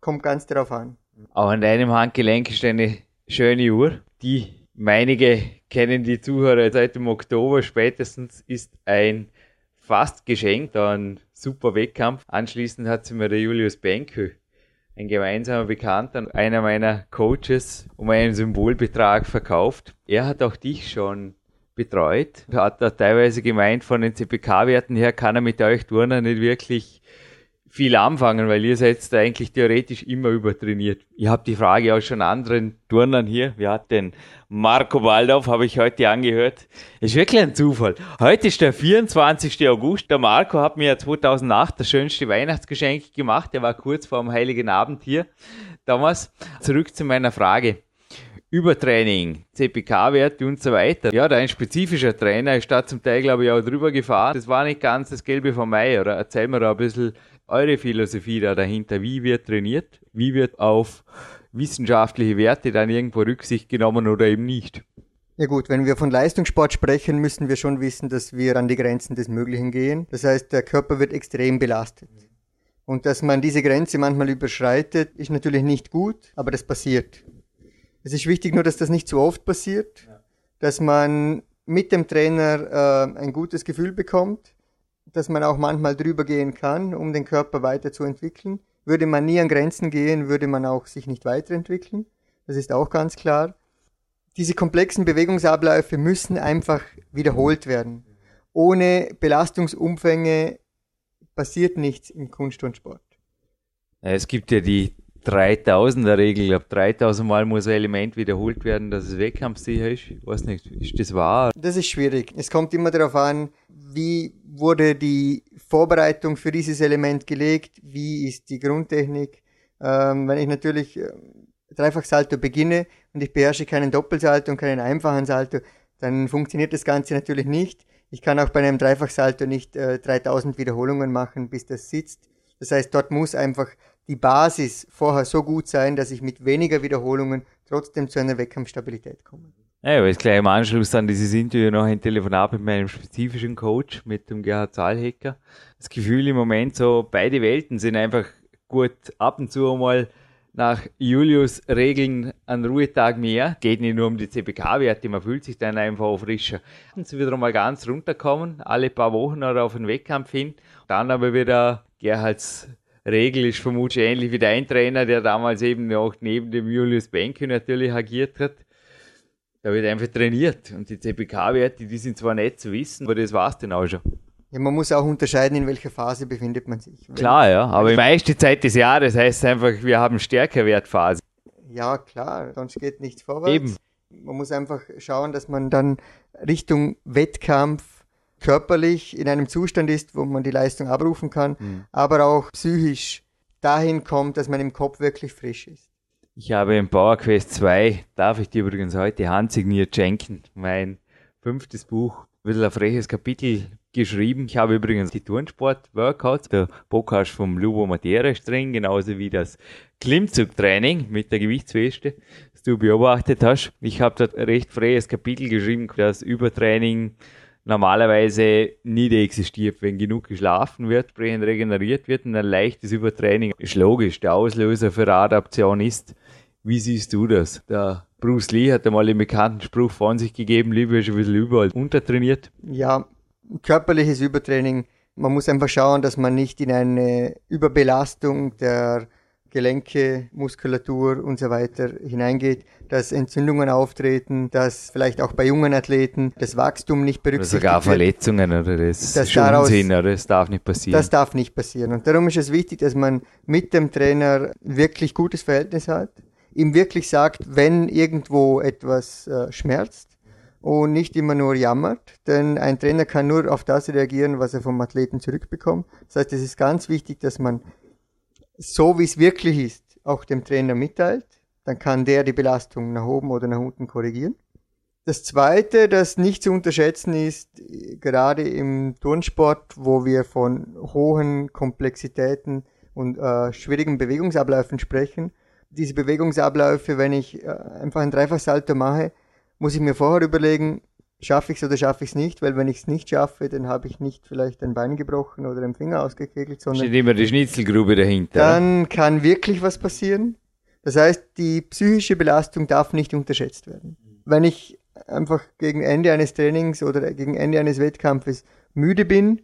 Kommt ganz darauf an. Auch an deinem Handgelenk ist eine schöne Uhr. Die meinige kennen die Zuhörer seit dem Oktober spätestens, ist ein fast geschenkt, ein super Wettkampf. Anschließend hat sie mir der Julius Benkö, ein gemeinsamer Bekannter, einer meiner Coaches, um einen Symbolbetrag verkauft. Er hat auch dich schon betreut. Hat er teilweise gemeint, von den CPK-Werten her kann er mit euch Turner nicht wirklich viel anfangen, weil ihr seid da eigentlich theoretisch immer übertrainiert. Ich habe die Frage auch schon anderen Turnern hier. Wir hatten den Marco Waldorf, habe ich heute angehört. Ist wirklich ein Zufall. Heute ist der 24. August. Der Marco hat mir 2008 das schönste Weihnachtsgeschenk gemacht. Er war kurz vor dem Heiligen Abend hier. Damals. Zurück zu meiner Frage. Übertraining, CPK-Werte und so weiter. Ja, da ein spezifischer Trainer ist da zum Teil, glaube ich, auch drüber gefahren. Das war nicht ganz das Gelbe vom Mai, oder? Erzähl mir da ein bisschen eure Philosophie da dahinter. Wie wird trainiert? Wie wird auf wissenschaftliche Werte dann irgendwo Rücksicht genommen oder eben nicht? Ja gut, wenn wir von Leistungssport sprechen, müssen wir schon wissen, dass wir an die Grenzen des Möglichen gehen. Das heißt, der Körper wird extrem belastet. Und dass man diese Grenze manchmal überschreitet, ist natürlich nicht gut, aber das passiert. Es ist wichtig nur, dass das nicht zu oft passiert, dass man mit dem Trainer äh, ein gutes Gefühl bekommt, dass man auch manchmal drüber gehen kann, um den Körper weiterzuentwickeln. Würde man nie an Grenzen gehen, würde man auch sich nicht weiterentwickeln. Das ist auch ganz klar. Diese komplexen Bewegungsabläufe müssen einfach wiederholt werden. Ohne Belastungsumfänge passiert nichts im Kunst und Sport. Es gibt ja die 3000er Regel, ich glaube 3000 Mal muss ein Element wiederholt werden, dass es wettkampfsicher ist. Ich weiß nicht, ist das wahr? Das ist schwierig. Es kommt immer darauf an, wie wurde die Vorbereitung für dieses Element gelegt, wie ist die Grundtechnik. Ähm, wenn ich natürlich äh, Dreifachsalto beginne und ich beherrsche keinen Doppelsalto und keinen einfachen Salto, dann funktioniert das Ganze natürlich nicht. Ich kann auch bei einem Dreifachsalto nicht äh, 3000 Wiederholungen machen, bis das sitzt. Das heißt, dort muss einfach die Basis vorher so gut sein, dass ich mit weniger Wiederholungen trotzdem zu einer Wettkampfstabilität komme. Ja, aber jetzt gleich im Anschluss an dieses Interview noch ein Telefonat mit meinem spezifischen Coach, mit dem Gerhard Zahlhecker. Das Gefühl im Moment so, beide Welten sind einfach gut ab und zu mal nach Julius Regeln einen Ruhetag mehr. Geht nicht nur um die CPK-Werte, man fühlt sich dann einfach auch frischer. Und sie wieder mal ganz runterkommen, alle paar Wochen oder auf den Wettkampf hin. Dann aber wieder Gerhards Regel ist vermutlich ähnlich wie dein Trainer, der damals eben auch neben dem Julius Benke natürlich agiert hat. Da wird einfach trainiert. Und die CPK-Werte, die sind zwar nett zu wissen, aber das war's dann auch schon. Ja, man muss auch unterscheiden, in welcher Phase befindet man sich. Klar, ja, aber die meiste Zeit des Jahres heißt es einfach, wir haben stärker Wertphase. Ja, klar, sonst geht nichts vorwärts. Eben. Man muss einfach schauen, dass man dann Richtung Wettkampf körperlich in einem Zustand ist, wo man die Leistung abrufen kann, mhm. aber auch psychisch dahin kommt, dass man im Kopf wirklich frisch ist. Ich habe im Power Quest 2, darf ich dir übrigens heute handsigniert schenken, mein fünftes Buch, ein bisschen ein freches Kapitel geschrieben. Ich habe übrigens die Turnsport-Workouts, der Podcast vom Lubo Matera drin, genauso wie das Klimmzugtraining mit der Gewichtsweste, das du beobachtet hast. Ich habe dort ein recht freies Kapitel geschrieben, das Übertraining normalerweise nie existiert. Wenn genug geschlafen wird, entsprechend regeneriert wird und ein leichtes Übertraining ist logisch. Der Auslöser für Adaption ist, wie siehst du das? Der Bruce Lee hat einmal den bekannten Spruch von sich gegeben, Liebe ist ein bisschen überall untertrainiert. Ja, körperliches Übertraining. Man muss einfach schauen, dass man nicht in eine Überbelastung der Gelenke, Muskulatur und so weiter hineingeht, dass Entzündungen auftreten, dass vielleicht auch bei jungen Athleten das Wachstum nicht berücksichtigt oder sogar Verletzungen oder das ist daraus, Unsinn oder das darf nicht passieren. Das darf nicht passieren und darum ist es wichtig, dass man mit dem Trainer wirklich gutes Verhältnis hat, ihm wirklich sagt, wenn irgendwo etwas äh, schmerzt und nicht immer nur jammert, denn ein Trainer kann nur auf das reagieren, was er vom Athleten zurückbekommt. Das heißt, es ist ganz wichtig, dass man so wie es wirklich ist, auch dem Trainer mitteilt. Dann kann der die Belastung nach oben oder nach unten korrigieren. Das zweite, das nicht zu unterschätzen ist, gerade im Turnsport, wo wir von hohen Komplexitäten und äh, schwierigen Bewegungsabläufen sprechen. Diese Bewegungsabläufe, wenn ich äh, einfach ein Dreifachsalto mache, muss ich mir vorher überlegen, schaffe ich es oder schaffe ich es nicht, weil wenn ich es nicht schaffe, dann habe ich nicht vielleicht ein Bein gebrochen oder den Finger ausgekegelt, sondern steht immer die Schnitzelgrube dahinter. Dann kann wirklich was passieren. Das heißt, die psychische Belastung darf nicht unterschätzt werden. Wenn ich einfach gegen Ende eines Trainings oder gegen Ende eines Wettkampfes müde bin,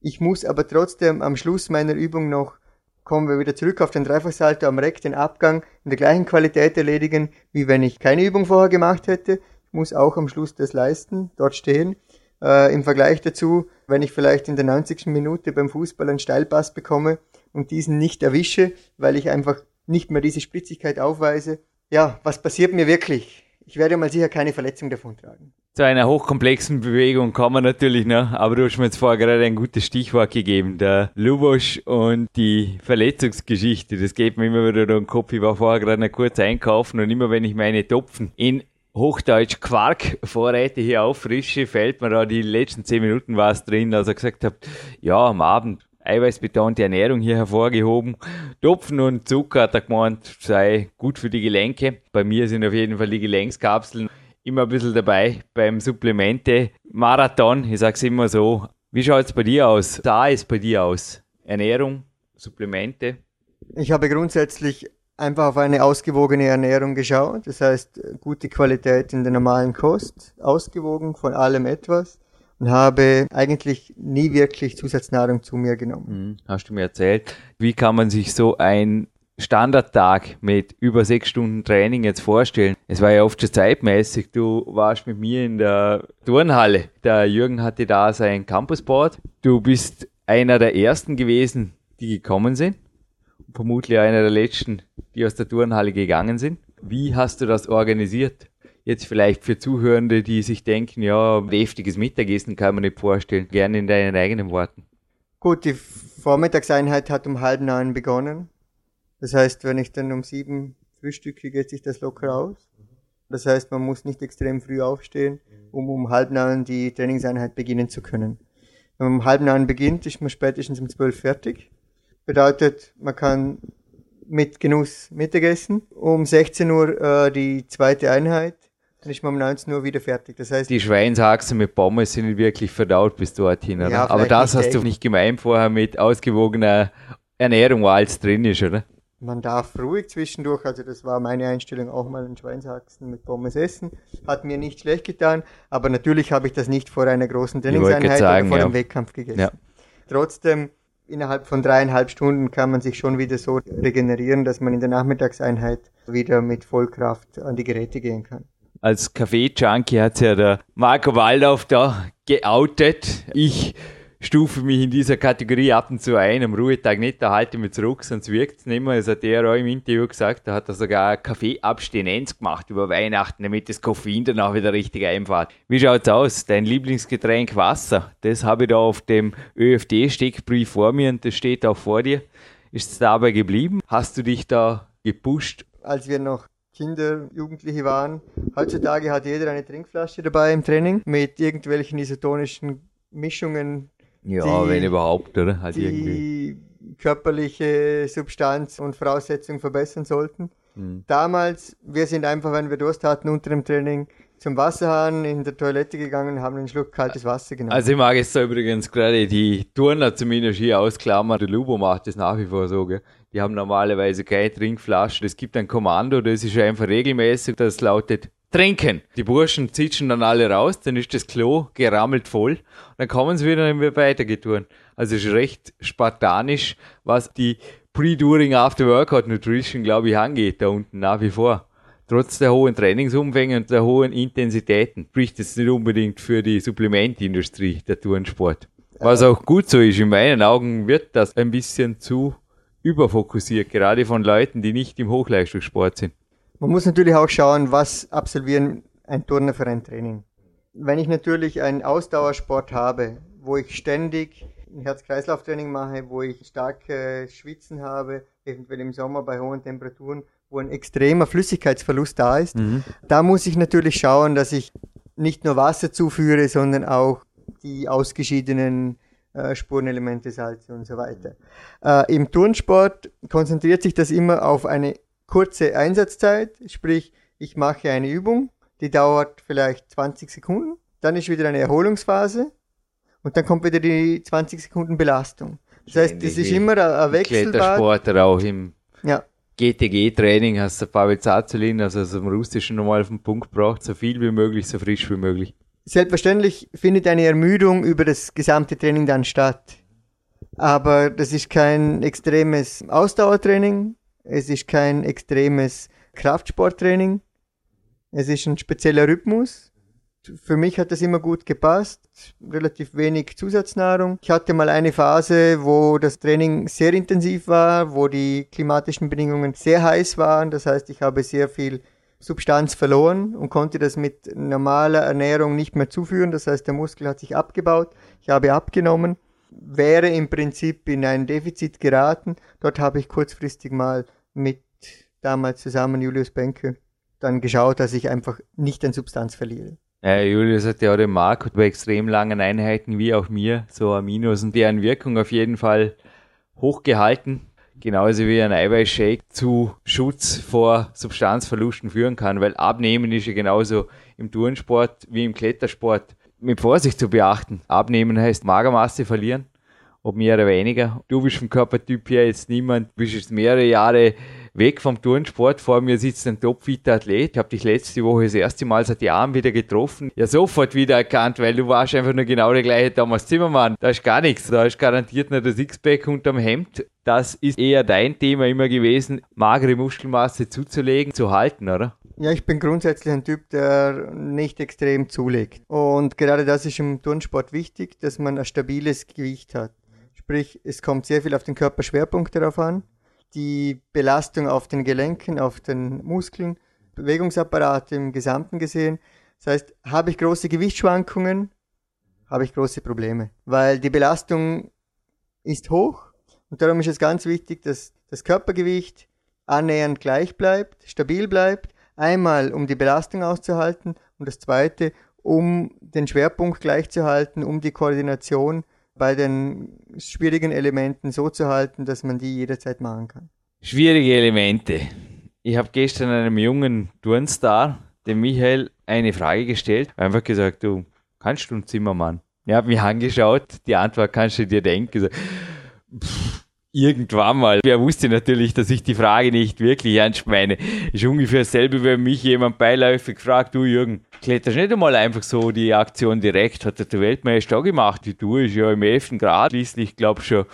ich muss aber trotzdem am Schluss meiner Übung noch kommen wir wieder zurück auf den Dreifachsalto am Reck, den Abgang in der gleichen Qualität erledigen, wie wenn ich keine Übung vorher gemacht hätte muss auch am Schluss das leisten, dort stehen. Äh, Im Vergleich dazu, wenn ich vielleicht in der 90. Minute beim Fußball einen Steilpass bekomme und diesen nicht erwische, weil ich einfach nicht mehr diese Spritzigkeit aufweise, ja, was passiert mir wirklich? Ich werde mal sicher keine Verletzung davon tragen. Zu einer hochkomplexen Bewegung kommen natürlich noch, aber du hast mir jetzt vorher gerade ein gutes Stichwort gegeben, der Lubosch und die Verletzungsgeschichte. Das geht mir immer wieder durch den Kopf. Ich war vorher gerade noch kurz einkaufen und immer wenn ich meine Topfen in Hochdeutsch Quark-Vorräte hier auffrische, fällt mir da die letzten zehn Minuten was drin, als er gesagt hat, ja, am Abend eiweißbetonte Ernährung hier hervorgehoben. Topfen und Zucker hat er gemeint, sei gut für die Gelenke. Bei mir sind auf jeden Fall die Gelenkskapseln immer ein bisschen dabei beim Supplemente. Marathon, ich sag's immer so. Wie schaut's bei dir aus? Da ist bei dir aus. Ernährung, Supplemente? Ich habe grundsätzlich einfach auf eine ausgewogene Ernährung geschaut. Das heißt, gute Qualität in der normalen Kost, ausgewogen von allem etwas und habe eigentlich nie wirklich Zusatznahrung zu mir genommen. Hm, hast du mir erzählt. Wie kann man sich so ein Standardtag mit über sechs Stunden Training jetzt vorstellen? Es war ja oft schon zeitmäßig. Du warst mit mir in der Turnhalle. Der Jürgen hatte da sein Campusboard. Du bist einer der ersten gewesen, die gekommen sind. Vermutlich einer der letzten, die aus der Turnhalle gegangen sind. Wie hast du das organisiert? Jetzt vielleicht für Zuhörende, die sich denken, ja, deftiges Mittagessen kann man nicht vorstellen. Gerne in deinen eigenen Worten. Gut, die Vormittagseinheit hat um halb neun begonnen. Das heißt, wenn ich dann um sieben frühstücke, geht sich das locker aus. Das heißt, man muss nicht extrem früh aufstehen, um um halb neun die Trainingseinheit beginnen zu können. Wenn man um halb neun beginnt, ist man spätestens um zwölf fertig. Bedeutet, man kann mit Genuss Mittagessen. Um 16 Uhr äh, die zweite Einheit. Dann ist man um 19 Uhr wieder fertig. Das heißt, die Schweinshaxen mit Pommes sind wirklich verdaut bis dorthin, oder? Ja, Aber das hast echt. du nicht gemeint vorher mit ausgewogener Ernährung, wo alles drin ist, oder? Man darf ruhig zwischendurch, also das war meine Einstellung, auch mal einen Schweinshaxen mit Pommes essen. Hat mir nicht schlecht getan, aber natürlich habe ich das nicht vor einer großen Trainingseinheit sagen, oder vor ja. einem Wettkampf gegessen. Ja. Trotzdem, innerhalb von dreieinhalb Stunden kann man sich schon wieder so regenerieren, dass man in der Nachmittagseinheit wieder mit Vollkraft an die Geräte gehen kann als Kaffee-Junkie hat ja der Marco Waldorf da geoutet. Ich stufe mich in dieser Kategorie ab und zu ein. Am Ruhetag nicht, da halte ich mich zurück, sonst wirkt es nicht mehr. Das hat er auch im Interview gesagt. Da hat er sogar Kaffeeabstinenz gemacht über Weihnachten, damit das Koffein dann auch wieder richtig einfährt. Wie schaut's aus? Dein Lieblingsgetränk Wasser. Das habe ich da auf dem ÖFD-Steckbrief vor mir und das steht auch vor dir. Ist es dabei geblieben? Hast du dich da gepusht? Als wir noch Kinder, Jugendliche waren. Heutzutage hat jeder eine Trinkflasche dabei im Training mit irgendwelchen isotonischen Mischungen. Ja, wenn überhaupt, oder? Halt die irgendwie. körperliche Substanz und Voraussetzungen verbessern sollten. Mhm. Damals, wir sind einfach, wenn wir Durst hatten unter dem Training, zum Wasserhahn in der Toilette gegangen und haben einen Schluck kaltes Wasser genommen. Also ich mag jetzt da übrigens gerade die Turner zumindest hier ausklammern. Der Lubo macht das nach wie vor so, gell? Die haben normalerweise keine Trinkflaschen. Es gibt ein Kommando, das ist einfach regelmäßig, das lautet Trinken. Die Burschen zitschen dann alle raus, dann ist das Klo gerammelt voll, dann kommen sie wieder und wird weitergeturnt. Also es ist recht spartanisch, was die Pre-During After Workout Nutrition, glaube ich, angeht, da unten nach wie vor. Trotz der hohen Trainingsumfänge und der hohen Intensitäten spricht es nicht unbedingt für die Supplementindustrie, der Turnsport. Was auch gut so ist, in meinen Augen wird das ein bisschen zu überfokussiert, gerade von Leuten, die nicht im Hochleistungssport sind. Man muss natürlich auch schauen, was absolvieren ein Turner für ein Training. Wenn ich natürlich einen Ausdauersport habe, wo ich ständig ein Herz-Kreislauf-Training mache, wo ich stark äh, Schwitzen habe, eventuell im Sommer bei hohen Temperaturen, wo ein extremer Flüssigkeitsverlust da ist, mhm. da muss ich natürlich schauen, dass ich nicht nur Wasser zuführe, sondern auch die ausgeschiedenen äh, Spurenelemente, Salze und so weiter. Äh, Im Turnsport konzentriert sich das immer auf eine kurze Einsatzzeit, sprich ich mache eine Übung, die dauert vielleicht 20 Sekunden, dann ist wieder eine Erholungsphase und dann kommt wieder die 20 Sekunden Belastung. Das heißt, es ist immer ein Wechselbad. Klettersportler auch im ja. GTG-Training hast du Pavel Zazulin, also aus dem Russischen nochmal auf den Punkt gebracht, so viel wie möglich, so frisch wie möglich. Selbstverständlich findet eine Ermüdung über das gesamte Training dann statt. Aber das ist kein extremes Ausdauertraining, es ist kein extremes Kraftsporttraining, es ist ein spezieller Rhythmus, für mich hat das immer gut gepasst, relativ wenig Zusatznahrung. Ich hatte mal eine Phase, wo das Training sehr intensiv war, wo die klimatischen Bedingungen sehr heiß waren. Das heißt, ich habe sehr viel Substanz verloren und konnte das mit normaler Ernährung nicht mehr zuführen. Das heißt, der Muskel hat sich abgebaut. Ich habe abgenommen, wäre im Prinzip in ein Defizit geraten. Dort habe ich kurzfristig mal mit damals zusammen Julius Benke dann geschaut, dass ich einfach nicht an Substanz verliere. Ja, Julius hat ja auch den Marco bei extrem langen Einheiten wie auch mir so Aminos und deren Wirkung auf jeden Fall hochgehalten. Genauso wie ein Eiweißshake zu Schutz vor Substanzverlusten führen kann, weil Abnehmen ist ja genauso im Turnsport wie im Klettersport mit Vorsicht zu beachten. Abnehmen heißt Magermasse verlieren, ob mehr oder weniger. Du bist vom Körpertyp her jetzt niemand, bist jetzt mehrere Jahre weg vom Turnsport. Vor mir sitzt ein topfitter Athlet. Ich habe dich letzte Woche das erste Mal seit Jahren wieder getroffen. Ja, sofort wieder erkannt, weil du warst einfach nur genau der gleiche Thomas Zimmermann. Da ist gar nichts. Da ist garantiert nur das Sixpack unterm Hemd. Das ist eher dein Thema immer gewesen, magere Muskelmasse zuzulegen, zu halten, oder? Ja, ich bin grundsätzlich ein Typ, der nicht extrem zulegt. Und gerade das ist im Turnsport wichtig, dass man ein stabiles Gewicht hat. Sprich, es kommt sehr viel auf den Körperschwerpunkt darauf an die Belastung auf den Gelenken, auf den Muskeln, Bewegungsapparat im Gesamten gesehen. Das heißt, habe ich große Gewichtsschwankungen, habe ich große Probleme, weil die Belastung ist hoch und darum ist es ganz wichtig, dass das Körpergewicht annähernd gleich bleibt, stabil bleibt, einmal um die Belastung auszuhalten und das zweite, um den Schwerpunkt gleich zu halten, um die Koordination bei den schwierigen Elementen so zu halten, dass man die jederzeit machen kann. Schwierige Elemente. Ich habe gestern einem jungen Turnstar, dem Michael, eine Frage gestellt. Einfach gesagt, du kannst du ein Zimmermann? Er hat mich angeschaut, die Antwort kannst du dir denken. Pff, irgendwann mal. Wer wusste natürlich, dass ich die Frage nicht wirklich ernst meine. Ist ungefähr dasselbe, wenn mich jemand beiläufig fragt, du Jürgen, kletterst nicht einmal einfach so die Aktion direkt, hat der Weltmeister auch gemacht. Die Tour ist ja im 11. Grad, schließlich, glaube schon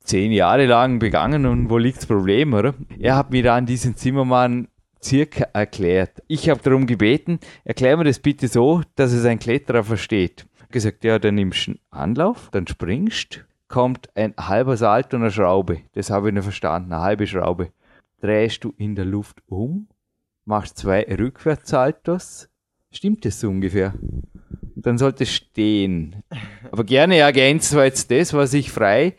zehn Jahre lang begangen und wo liegt das Problem, oder? Er hat mir dann diesen Zimmermann circa erklärt. Ich habe darum gebeten, erklär mir das bitte so, dass es ein Kletterer versteht. Gesagt, ja, dann nimmst du einen Anlauf, dann springst, kommt ein halber Salto und eine Schraube. Das habe ich nicht verstanden, eine halbe Schraube. Drehst du in der Luft um, machst zwei Rückwärtssaltos. Stimmt das so ungefähr? Dann sollte es stehen. Aber gerne ergänzt war jetzt das, was ich frei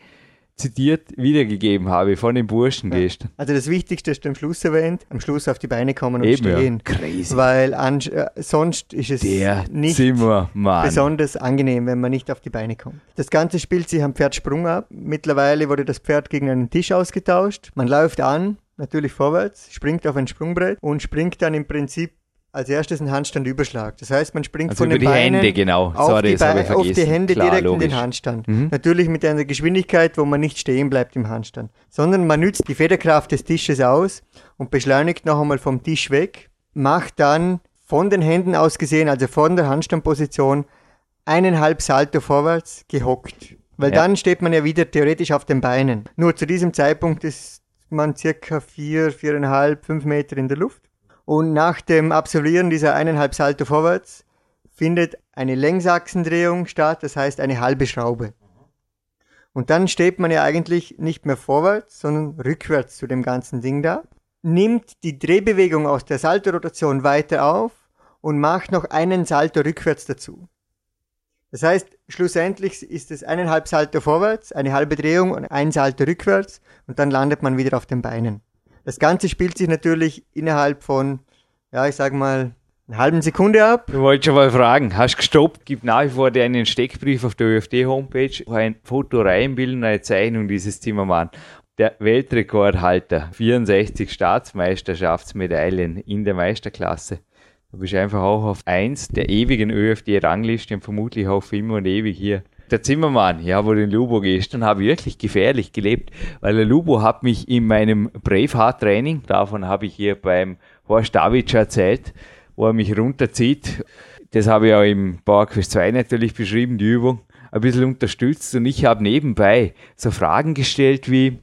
zitiert wiedergegeben habe von den Burschen ja. gestern. Also das Wichtigste ist am Schluss erwähnt, am Schluss auf die Beine kommen und Eben, stehen. Ja. Crazy. Weil an, äh, sonst ist es Der nicht Zimmermann. besonders angenehm, wenn man nicht auf die Beine kommt. Das Ganze spielt sich am Pferd Sprung ab. Mittlerweile wurde das Pferd gegen einen Tisch ausgetauscht. Man läuft an, natürlich vorwärts, springt auf ein Sprungbrett und springt dann im Prinzip als erstes ein Handstandüberschlag. Das heißt, man springt also von den die Beinen Hände, genau. auf, Sorry, die, Be auf die Hände Klar, direkt logisch. in den Handstand. Mhm. Natürlich mit einer Geschwindigkeit, wo man nicht stehen bleibt im Handstand, sondern man nützt die Federkraft des Tisches aus und beschleunigt noch einmal vom Tisch weg, macht dann von den Händen aus gesehen, also von der Handstandposition, eineinhalb Salto vorwärts gehockt. Weil ja. dann steht man ja wieder theoretisch auf den Beinen. Nur zu diesem Zeitpunkt ist man circa vier, viereinhalb, fünf Meter in der Luft. Und nach dem Absolvieren dieser eineinhalb Salto vorwärts findet eine Längsachsendrehung statt, das heißt eine halbe Schraube. Und dann steht man ja eigentlich nicht mehr vorwärts, sondern rückwärts zu dem ganzen Ding da, nimmt die Drehbewegung aus der Salto-Rotation weiter auf und macht noch einen Salto rückwärts dazu. Das heißt, schlussendlich ist es eineinhalb Salto vorwärts, eine halbe Drehung und ein Salto rückwärts und dann landet man wieder auf den Beinen. Das Ganze spielt sich natürlich innerhalb von, ja, ich sag mal, einer halben Sekunde ab. Ich wollte schon mal fragen, hast du gestoppt? Gibt nach wie vor einen Steckbrief auf der ÖFD-Homepage, ein Foto reinbilden, eine Zeichnung dieses Zimmermann. Der Weltrekordhalter, 64 Staatsmeisterschaftsmedaillen in der Meisterklasse. Du bist einfach auch auf eins der ewigen ÖFD-Rangliste und vermutlich auch für immer und ewig hier der Zimmermann, ja, wo den Lubo gestern habe wirklich gefährlich gelebt, weil der Lubo hat mich in meinem Braveheart-Training, davon habe ich hier beim Horst Davic erzählt, wo er mich runterzieht. Das habe ich auch im PowerQuest 2 natürlich beschrieben, die Übung, ein bisschen unterstützt und ich habe nebenbei so Fragen gestellt wie,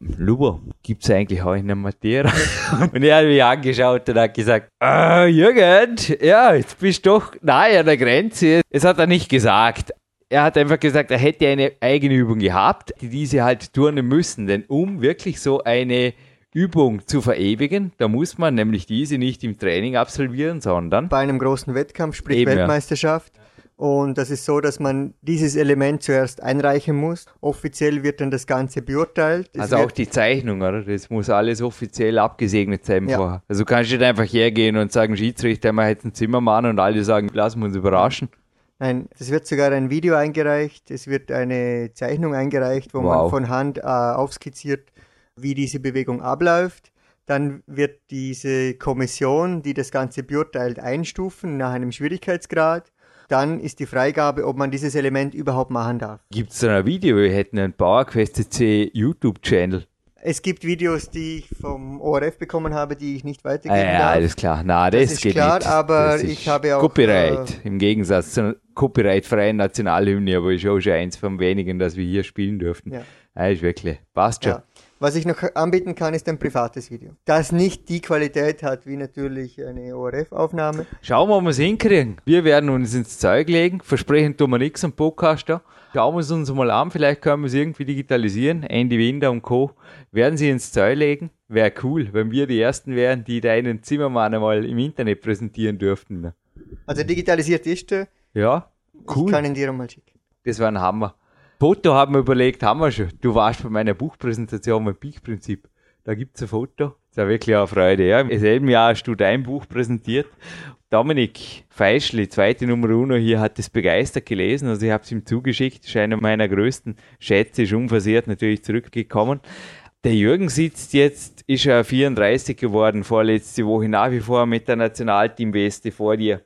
Luber, gibt's eigentlich auch in der Matera? und er hat mich angeschaut und hat gesagt, äh, Jürgen, ja, jetzt bist du doch nahe an der Grenze. Es hat er nicht gesagt. Er hat einfach gesagt, er hätte eine eigene Übung gehabt, die diese halt turnen müssen. Denn um wirklich so eine Übung zu verewigen, da muss man nämlich diese nicht im Training absolvieren, sondern Bei einem großen Wettkampf, sprich Eben, ja. Weltmeisterschaft. Und das ist so, dass man dieses Element zuerst einreichen muss. Offiziell wird dann das Ganze beurteilt. Es Also auch die Zeichnung, oder? Das muss alles offiziell abgesegnet sein Ja. vorher. Also du kannst nicht einfach hergehen und sagen, Schiedsrichter, wir hätten einen Zimmermann und alle sagen, lassen wir uns überraschen. Nein, es wird sogar ein Video eingereicht, es wird eine Zeichnung eingereicht, wo man Wow. von Hand äh, aufskizziert, wie diese Bewegung abläuft. Dann wird diese Kommission, die das Ganze beurteilt, einstufen nach einem Schwierigkeitsgrad. Dann ist die Freigabe, ob man dieses Element überhaupt machen darf. Gibt es da ein Video? Wir hätten einen PowerQuest C YouTube-Channel. Es gibt Videos, die ich vom ORF bekommen habe, die ich nicht Ah, weitergeben ja, darf. alles klar. Na, das, Das ist geht klar, nicht. aber ich habe auch, Copyright. Im Gegensatz zur copyrightfreien Nationalhymne, aber ist auch schon eins von wenigen, dass wir hier spielen dürften. Ja. Ja. ist wirklich. Passt schon. Ja. Was ich noch anbieten kann, ist ein privates Video. Das nicht die Qualität hat wie natürlich eine ORF-Aufnahme. Schauen wir, ob wir es hinkriegen. Wir werden uns ins Zeug legen. Versprechen tun wir nichts am Podcast da. Schauen wir es uns mal an. Vielleicht können wir es irgendwie digitalisieren. Andy Winder und Co. werden sie ins Zeug legen. Wäre cool, wenn wir die Ersten wären, die deinen Zimmermann einmal im Internet präsentieren dürften. Also digitalisiert ist er. Ja, Ich cool. kann ihn dir mal schicken. Das war ein Hammer. Foto haben wir überlegt, haben wir schon. Du warst bei meiner Buchpräsentation beim Peak-Prinzip. Da gibt's ein Foto. Das war wirklich eine Freude. Ja. Im selben Jahr hast du dein Buch präsentiert. Dominik Feischli, zweite Nummer uno hier, hat es begeistert gelesen. Also ich habe es ihm zugeschickt. Ist einer meiner größten Schätze, ist unversehrt natürlich zurückgekommen. Der Jürgen sitzt jetzt, ist er 34 geworden, vorletzte Woche nach wie vor mit der Nationalteam-Weste vor dir.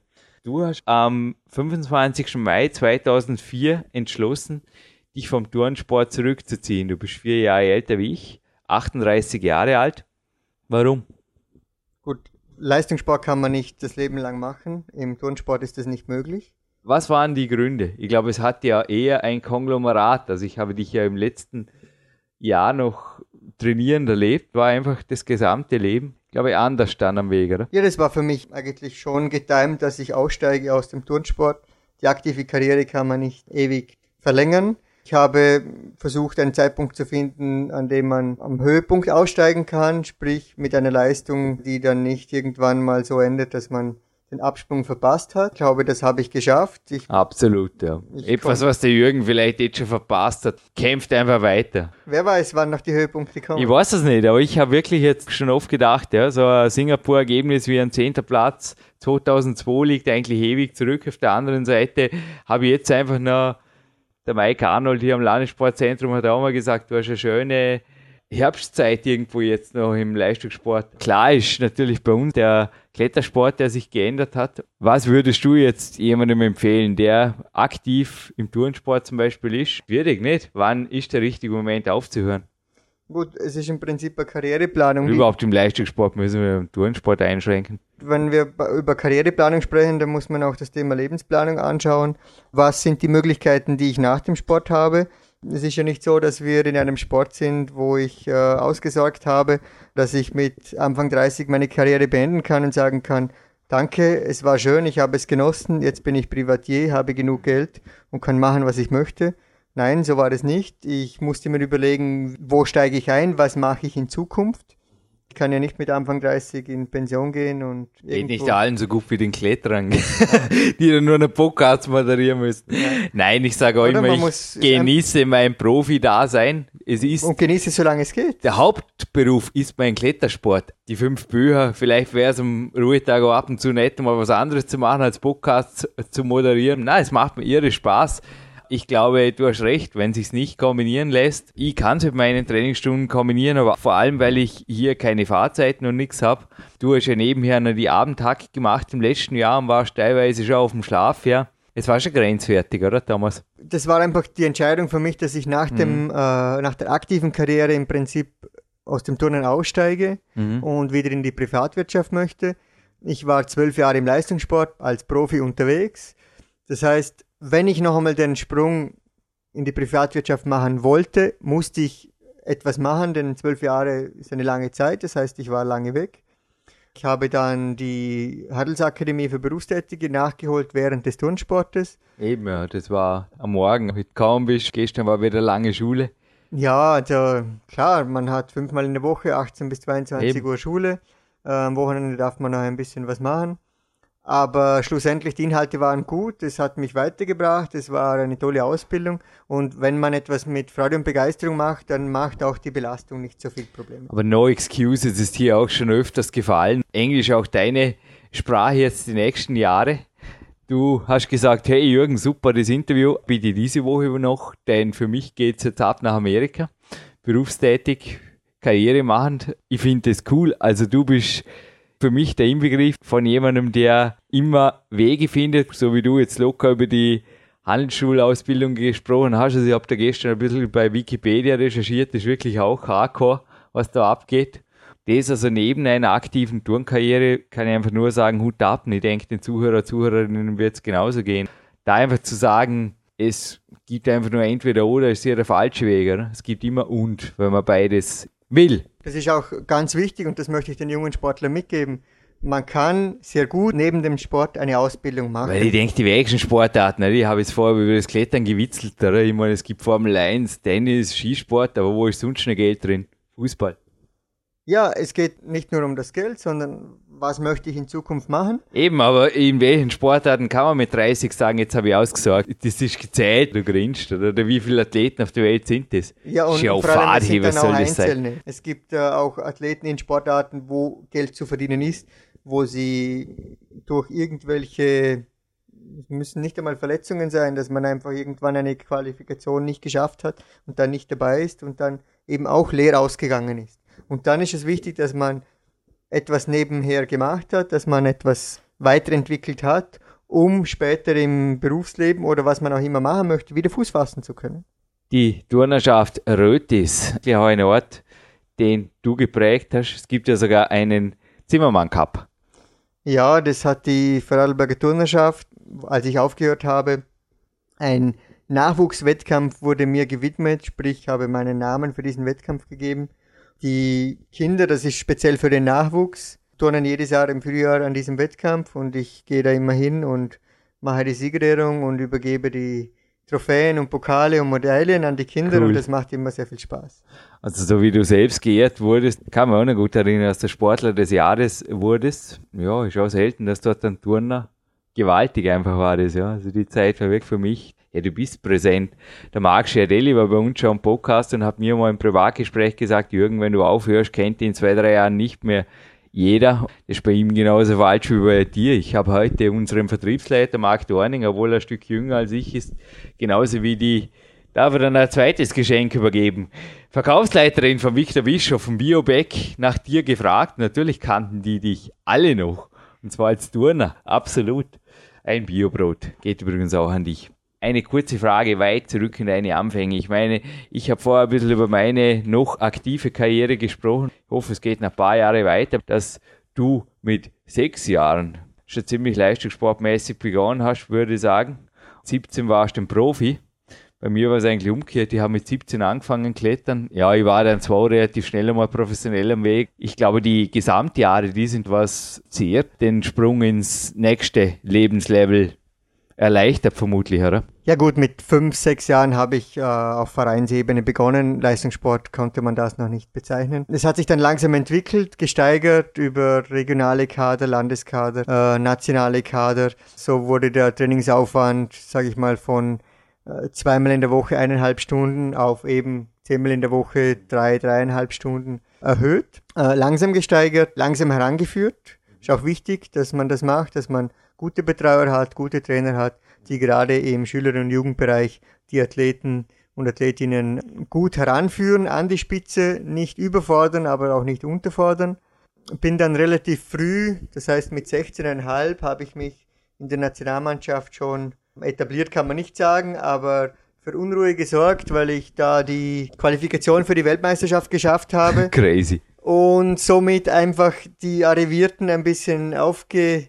Du hast am 25. Mai 2004 entschlossen, dich vom Turnsport zurückzuziehen. Du bist vier Jahre älter wie ich, 38 Jahre alt. Warum? Gut, Leistungssport kann man nicht das Leben lang machen. Im Turnsport ist das nicht möglich. Was waren die Gründe? Ich glaube, es hat ja eher ein Konglomerat. Also ich habe dich ja im letzten Jahr noch trainierend erlebt, war einfach das gesamte Leben, glaube ich, anders dann am Weg, oder? Ja, das war für mich eigentlich schon getimt, dass ich aussteige aus dem Turnsport. Die aktive Karriere kann man nicht ewig verlängern. Ich habe versucht, einen Zeitpunkt zu finden, an dem man am Höhepunkt aussteigen kann, sprich mit einer Leistung, die dann nicht irgendwann mal so endet, dass man den Absprung verpasst hat. Ich glaube, das habe ich geschafft. Ich, Absolut, ja. Etwas, was der Jürgen vielleicht jetzt schon verpasst hat. Kämpft einfach weiter. wer weiß, wann noch die Höhepunkte kommen. Ich weiß es nicht, aber ich habe wirklich jetzt schon oft gedacht, ja, so ein Singapur-Ergebnis wie ein 10. Platz 2002 liegt eigentlich ewig zurück. Auf der anderen Seite habe ich jetzt einfach noch, der Mike Arnold hier am Landessportzentrum hat auch mal gesagt, du hast eine schöne Herbstzeit irgendwo jetzt noch im Leistungssport. Klar ist natürlich bei uns der Klettersport, der sich geändert hat. Was würdest du jetzt jemandem empfehlen, der aktiv im Turnsport zum Beispiel ist? Schwierig, nicht? Wann ist der richtige Moment aufzuhören? Gut, es ist im Prinzip eine Karriereplanung. Überhaupt im Leistungssport müssen wir im Turnsport einschränken. wenn wir über Karriereplanung sprechen, dann muss man auch das Thema Lebensplanung anschauen. Was sind die Möglichkeiten, die ich nach dem Sport habe? Es ist ja nicht so, dass wir in einem Sport sind, wo ich äh, ausgesorgt habe, dass ich mit Anfang 30 meine Karriere beenden kann und sagen kann, danke, es war schön, ich habe es genossen, jetzt bin ich Privatier, habe genug Geld und kann machen, was ich möchte. Nein, so war es nicht. Ich musste mir überlegen, wo steige ich ein, was mache ich in Zukunft. Ich kann ja nicht mit Anfang 30 in Pension gehen und Geht nicht allen so gut wie den Kletterern, die dann nur einen Podcast moderieren müssen. Nein, ich sage euch Oder immer, ich genieße mein Profi-Dasein. Es ist und genieße solange es geht. der Hauptberuf ist mein Klettersport. Die fünf Bücher, vielleicht wäre es am Ruhetag auch ab und zu nett, mal was anderes zu machen, als Podcast zu moderieren. Nein, es macht mir irre Spaß. Ich glaube, du hast recht, wenn sich's nicht kombinieren lässt. Ich kann es mit meinen Trainingsstunden kombinieren, aber vor allem, weil ich hier keine Fahrzeiten und nichts hab. Du hast ja nebenher noch die Abendtakt gemacht im letzten Jahr und warst teilweise schon auf dem Schlaf, ja. Es war schon grenzwertig, oder Thomas? Das war einfach die Entscheidung für mich, dass ich nach, dem, äh, nach der aktiven Karriere im Prinzip aus dem Turnen aussteige und wieder in die Privatwirtschaft möchte. Ich war zwölf Jahre im Leistungssport als Profi unterwegs. Das heißt, wenn ich noch einmal den Sprung in die Privatwirtschaft machen wollte, musste ich etwas machen, denn zwölf Jahre ist eine lange Zeit, das heißt, ich war lange weg. Ich habe dann die Handelsakademie für Berufstätige nachgeholt während des Turnsportes. Eben, ja, das war am Morgen, heute kaum bist, gestern war wieder lange Schule. Ja, also klar, man hat fünfmal in der Woche 18 bis 22 Eben. Uhr Schule. Am Wochenende darf man noch ein bisschen was machen. Aber schlussendlich die Inhalte waren gut, es hat mich weitergebracht, es war eine tolle Ausbildung und wenn man etwas mit Freude und Begeisterung macht, dann macht auch die Belastung nicht so viel Probleme. Aber No Excuses ist hier auch schon öfters gefallen. Englisch auch deine Sprache jetzt die nächsten Jahre. Du hast gesagt, hey Jürgen, super das Interview, bitte diese Woche noch, denn für mich geht es jetzt ab nach Amerika, berufstätig, Karriere machend. Ich finde das cool. Also du bist für mich der Inbegriff von jemandem, der immer Wege findet, so wie du jetzt locker über die Handelsschulausbildung gesprochen hast. Also ich habe da gestern ein bisschen bei Wikipedia recherchiert, das ist wirklich auch hardcore, was da abgeht. Das also neben einer aktiven Turnkarriere kann ich einfach nur sagen, Hut ab. Und ich denke, den Zuhörer, Zuhörerinnen wird es genauso gehen. Da einfach zu sagen, es gibt einfach nur entweder oder, ist ja der falsche Weg. Oder? Es gibt immer und, wenn man beides will. Das ist auch ganz wichtig und das möchte ich den jungen Sportlern mitgeben. Man kann sehr gut neben dem Sport eine Ausbildung machen. Weil ich denke, die wenigsten Sportarten, ich habe jetzt vorher über das Klettern gewitzelt, oder? ich meine, es gibt Formel 1, Tennis, Skisport, aber wo ist sonst noch Geld drin? Fußball. Ja, es geht nicht nur um das Geld, sondern was möchte ich in Zukunft machen. Eben, aber in welchen Sportarten kann man mit 30 sagen, jetzt habe ich ausgesagt, das ist gezählt, du grinst, oder? oder wie viele Athleten auf der Welt sind das? Ja, und ja vor allem, sind dann auch Einzelne. Sein? Es gibt äh, auch Athleten in Sportarten, wo Geld zu verdienen ist, wo sie durch irgendwelche es müssen nicht einmal Verletzungen sein, dass man einfach irgendwann eine Qualifikation nicht geschafft hat und dann nicht dabei ist und dann eben auch leer ausgegangen ist. Und dann ist es wichtig, dass man etwas nebenher gemacht hat, dass man etwas weiterentwickelt hat, um später im Berufsleben oder was man auch immer machen möchte, wieder Fuß fassen zu können. Die Turnerschaft Rötis, ja ein Ort, den du geprägt hast. Es gibt ja sogar einen Zimmermann Cup. Ja, das hat die Vorarlberger Turnerschaft, als ich aufgehört habe, ein Nachwuchswettkampf wurde mir gewidmet, sprich habe meinen Namen für diesen Wettkampf gegeben. Die Kinder, das ist speziell für den Nachwuchs, turnen jedes Jahr im Frühjahr an diesem Wettkampf und ich gehe da immer hin und mache die Siegerehrung und übergebe die Trophäen und Pokale und Medaillen an die Kinder cool. und das macht immer sehr viel Spaß. Also so wie du selbst geehrt wurdest, kann man auch noch gut erinnern, dass du Sportler des Jahres wurdest. Ja, ist auch selten, dass dort ein Turner gewaltig einfach war das, ja. Also die Zeit war weg für mich ja, du bist präsent. Der Marc Schiarelli war bei uns schon im Podcast und hat mir mal im Privatgespräch gesagt, Jürgen, wenn du aufhörst, kennt in zwei, drei Jahren nicht mehr jeder. Das ist bei ihm genauso falsch wie bei dir. Ich habe heute unseren Vertriebsleiter Marc Dorning, obwohl er ein Stück jünger als ich ist, genauso wie die darf er dann ein zweites Geschenk übergeben. Verkaufsleiterin von Victor Bischof von Biobeck nach dir gefragt. Natürlich kannten die dich alle noch. Und zwar als Turner. Absolut. Ein Biobrot. Geht übrigens auch an dich eine kurze Frage weit zurück in deine Anfänge. Ich meine, ich habe vorher ein bisschen über meine noch aktive Karriere gesprochen. Ich hoffe, es geht noch ein paar Jahre weiter, dass du mit sechs Jahren schon ziemlich leistungssportmäßig begonnen hast, würde ich sagen. 17 warst du ein Profi. Bei mir war es eigentlich umgekehrt. Ich habe mit 17 angefangen klettern. Ja, ich war dann zwar relativ schnell einmal professionell am Weg. Ich glaube, die Gesamtjahre, die sind was zehrt, den Sprung ins nächste Lebenslevel erleichtert vermutlich, oder? Ja gut, mit fünf, sechs Jahren habe ich äh, auf Vereinsebene begonnen. Leistungssport konnte man das noch nicht bezeichnen. Es hat sich dann langsam entwickelt, gesteigert über regionale Kader, Landeskader, äh, nationale Kader. So wurde der Trainingsaufwand, sage ich mal, von äh, zweimal in der Woche eineinhalb Stunden auf eben zehnmal in der Woche drei, dreieinhalb Stunden erhöht. Äh, langsam gesteigert, langsam herangeführt. Ist auch wichtig, dass man das macht, dass man gute Betreuer hat, gute Trainer hat, die gerade im Schüler- und Jugendbereich die Athleten und Athletinnen gut heranführen an die Spitze, nicht überfordern, aber auch nicht unterfordern. Bin dann relativ früh, das heißt mit 16,5 habe ich mich in der Nationalmannschaft schon etabliert, kann man nicht sagen, aber für Unruhe gesorgt, weil ich da die Qualifikation für die Weltmeisterschaft geschafft habe. Crazy. Und somit einfach die Arrivierten ein bisschen aufge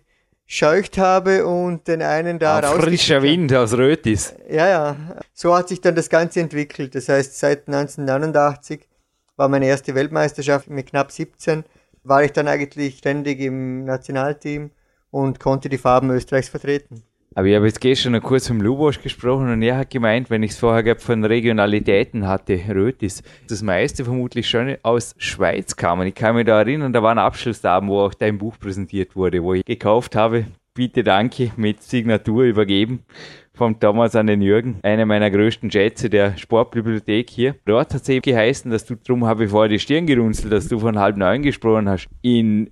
scheucht habe und den einen da raus. Frischer Wind aus Rötis. Ja, ja. So hat sich dann das Ganze entwickelt. Das heißt, seit 1989 war meine erste Weltmeisterschaft mit knapp 17, war ich dann eigentlich ständig im Nationalteam und konnte die Farben Österreichs vertreten. Aber ich habe jetzt gestern noch kurz mit Lubosch gesprochen und er hat gemeint, wenn ich es vorher gehabt von Regionalitäten hatte, Rötis, das meiste vermutlich schon aus Schweiz kam. Und ich kann mich da erinnern, da war ein Abschlussabend, wo auch dein Buch präsentiert wurde, wo ich gekauft habe, bitte danke, mit Signatur übergeben vom Thomas an den Jürgen, einer meiner größten Schätze der Sportbibliothek hier. Dort hat es eben geheißen, dass du, drum habe ich vorher die Stirn gerunzelt, dass du von halb neun gesprochen hast, in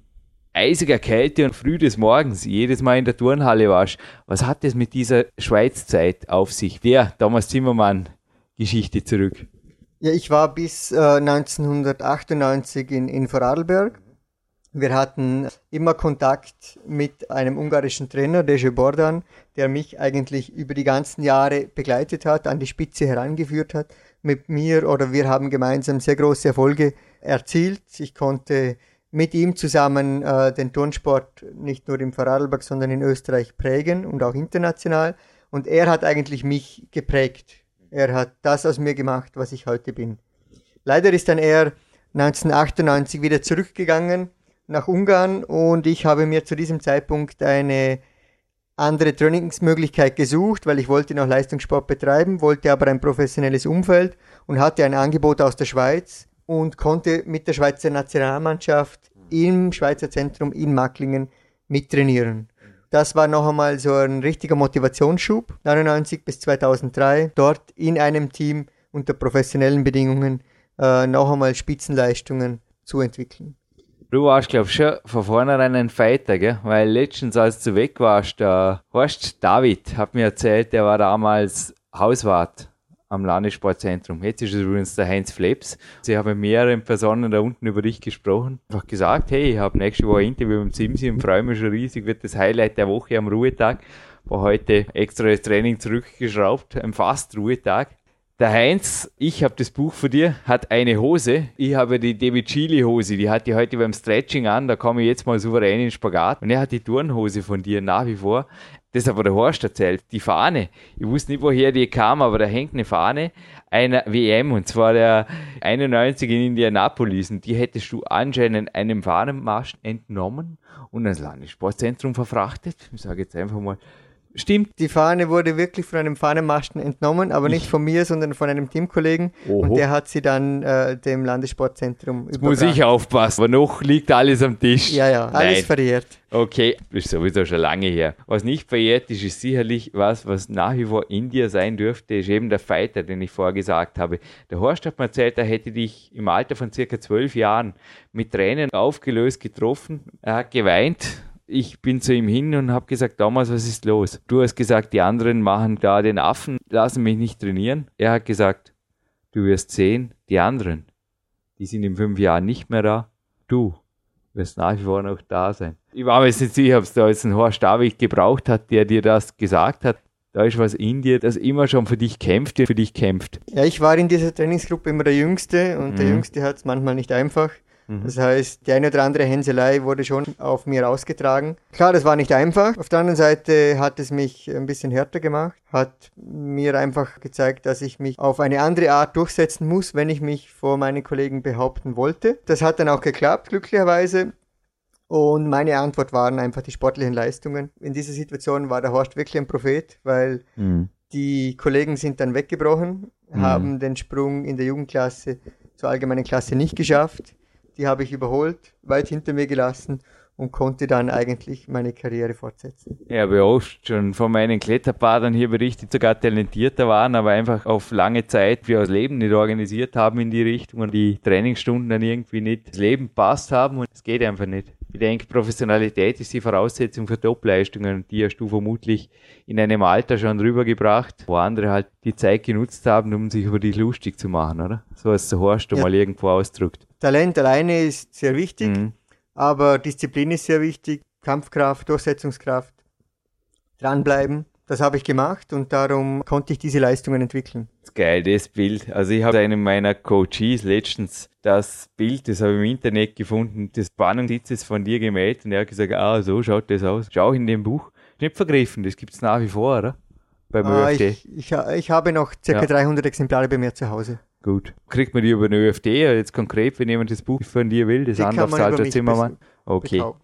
eisiger Kälte und früh des Morgens jedes Mal in der Turnhalle warst. Was hat es mit dieser Schweizzeit auf sich? Der Thomas Zimmermann Geschichte zurück. Ja, ich war bis äh, 1998 in, in Vorarlberg. Wir hatten immer Kontakt mit einem ungarischen Trainer, Deje Bordan, der mich eigentlich über die ganzen Jahre begleitet hat, an die Spitze herangeführt hat. Mit mir oder wir haben gemeinsam sehr große Erfolge erzielt. Ich konnte mit ihm zusammen äh, den Turnsport nicht nur im Vorarlberg, sondern in Österreich prägen und auch international. Und er hat eigentlich mich geprägt. Er hat das aus mir gemacht, was ich heute bin. Leider ist dann er 1998 wieder zurückgegangen nach Ungarn und ich habe mir zu diesem Zeitpunkt eine andere Trainingsmöglichkeit gesucht, weil ich wollte noch Leistungssport betreiben, wollte aber ein professionelles Umfeld und hatte ein Angebot aus der Schweiz und konnte mit der Schweizer Nationalmannschaft im Schweizer Zentrum in Macklingen mittrainieren. Das war noch einmal so ein richtiger Motivationsschub, 99 bis 2003, dort in einem Team unter professionellen Bedingungen äh, noch einmal Spitzenleistungen zu entwickeln. Du warst, glaub ich, schon von vornherein ein Fighter, gell? Weil letztens, als du weg warst, der Horst David hat mir erzählt, der war damals Hauswart am Landessportzentrum. Jetzt ist es übrigens der Heinz Fleps. Sie haben mit mehreren Personen da unten über dich gesprochen. Einfach gesagt, hey, ich habe nächste Woche ein Interview mit Simsi und freue mich schon riesig, wird das Highlight der Woche am Ruhetag. War heute extra das Training zurückgeschraubt, ein Fast-Ruhetag. Der Heinz, ich habe das Buch von dir, hat eine Hose. Ich habe die David Chili Hose, die hatte ich heute beim Stretching an, da komme ich jetzt mal souverän in den Spagat. Und er hat die Turnhose von dir nach wie vor das hat der Horst erzählt, die Fahne. Ich wusste nicht, woher die kam, aber da hängt eine Fahne einer WM und zwar der 91 in Indianapolis und die hättest du anscheinend einem Fahnenmarsch entnommen und ans Landessportzentrum verfrachtet. Ich sage jetzt einfach mal, Stimmt, die Fahne wurde wirklich von einem Fahnenmasten entnommen, aber nicht von mir, sondern von einem Teamkollegen. Oho. Und der hat sie dann äh, dem Landessportzentrum Jetzt Muss ich aufpassen, aber noch liegt alles am Tisch. Ja, ja, alles Nein. verjährt. Okay, ist sowieso schon lange her. Was nicht verjährt ist, ist sicherlich was, was nach wie vor in dir sein dürfte, ist eben der Fighter, den ich vorher gesagt habe. Der Horst hat mir erzählt, er hätte dich im Alter von circa zwölf Jahren mit Tränen aufgelöst getroffen. Er hat geweint, ich bin zu ihm hin und habe gesagt, damals, was ist los? Du hast gesagt, die anderen machen da den Affen, lassen mich nicht trainieren. Er hat gesagt, du wirst sehen, die anderen, die sind in fünf Jahren nicht mehr da. Du wirst nach wie vor noch da sein. Ich war mir jetzt nicht sicher, ob es da jetzt einen Horst David gebraucht hat, der dir das gesagt hat. Da ist was in dir, das immer schon für dich kämpft, für dich kämpft. Ja, ich war in dieser Trainingsgruppe immer der Jüngste und mhm. der Jüngste hat es manchmal nicht einfach. Mhm. Das heißt, die eine oder andere Hänselei wurde schon auf mir ausgetragen. Klar, das war nicht einfach. Auf der anderen Seite hat es mich ein bisschen härter gemacht, hat mir einfach gezeigt, dass ich mich auf eine andere Art durchsetzen muss, wenn ich mich vor meinen Kollegen behaupten wollte. Das hat dann auch geklappt, glücklicherweise. Und meine Antwort waren einfach die sportlichen Leistungen. In dieser Situation war der Horst wirklich ein Prophet, weil mhm. die Kollegen sind dann weggebrochen, mhm. haben den Sprung in der Jugendklasse zur allgemeinen Klasse nicht geschafft die habe ich überholt, weit hinter mir gelassen und konnte dann eigentlich meine Karriere fortsetzen. Ja, aber oft schon von meinen Kletterpadern hier berichtet, sogar talentierter waren, aber einfach auf lange Zeit wir das Leben nicht organisiert haben in die Richtung und die Trainingsstunden dann irgendwie nicht das Leben passt haben und es geht einfach nicht. Ich denke, Professionalität ist die Voraussetzung für Topleistungen die hast du vermutlich in einem Alter schon rübergebracht, wo andere halt die Zeit genutzt haben, um sich über dich lustig zu machen, oder? So als der Horst ja. mal irgendwo ausdrückt. Talent alleine ist sehr wichtig. Mhm. Aber Disziplin ist sehr wichtig, Kampfkraft, Durchsetzungskraft, dranbleiben. Das habe ich gemacht und darum konnte ich diese Leistungen entwickeln. Das geil, das Bild. Also ich habe einem meiner Coaches letztens das Bild, das habe ich im Internet gefunden, des Spannungssitzes von dir gemäht und er hat gesagt, ah, so schaut das aus. Schau in dem Buch. Nicht vergriffen, das gibt es nach wie vor, oder? Beim ah, Ich, ich, ich, habe noch ca. Ja. 300 Exemplare bei mir zu Hause. Gut. Kriegt man die über eine ÖFD, jetzt konkret, wenn jemand das Buch von dir will, das Anlauf Salter Zimmermann? Okay. Bekaufen.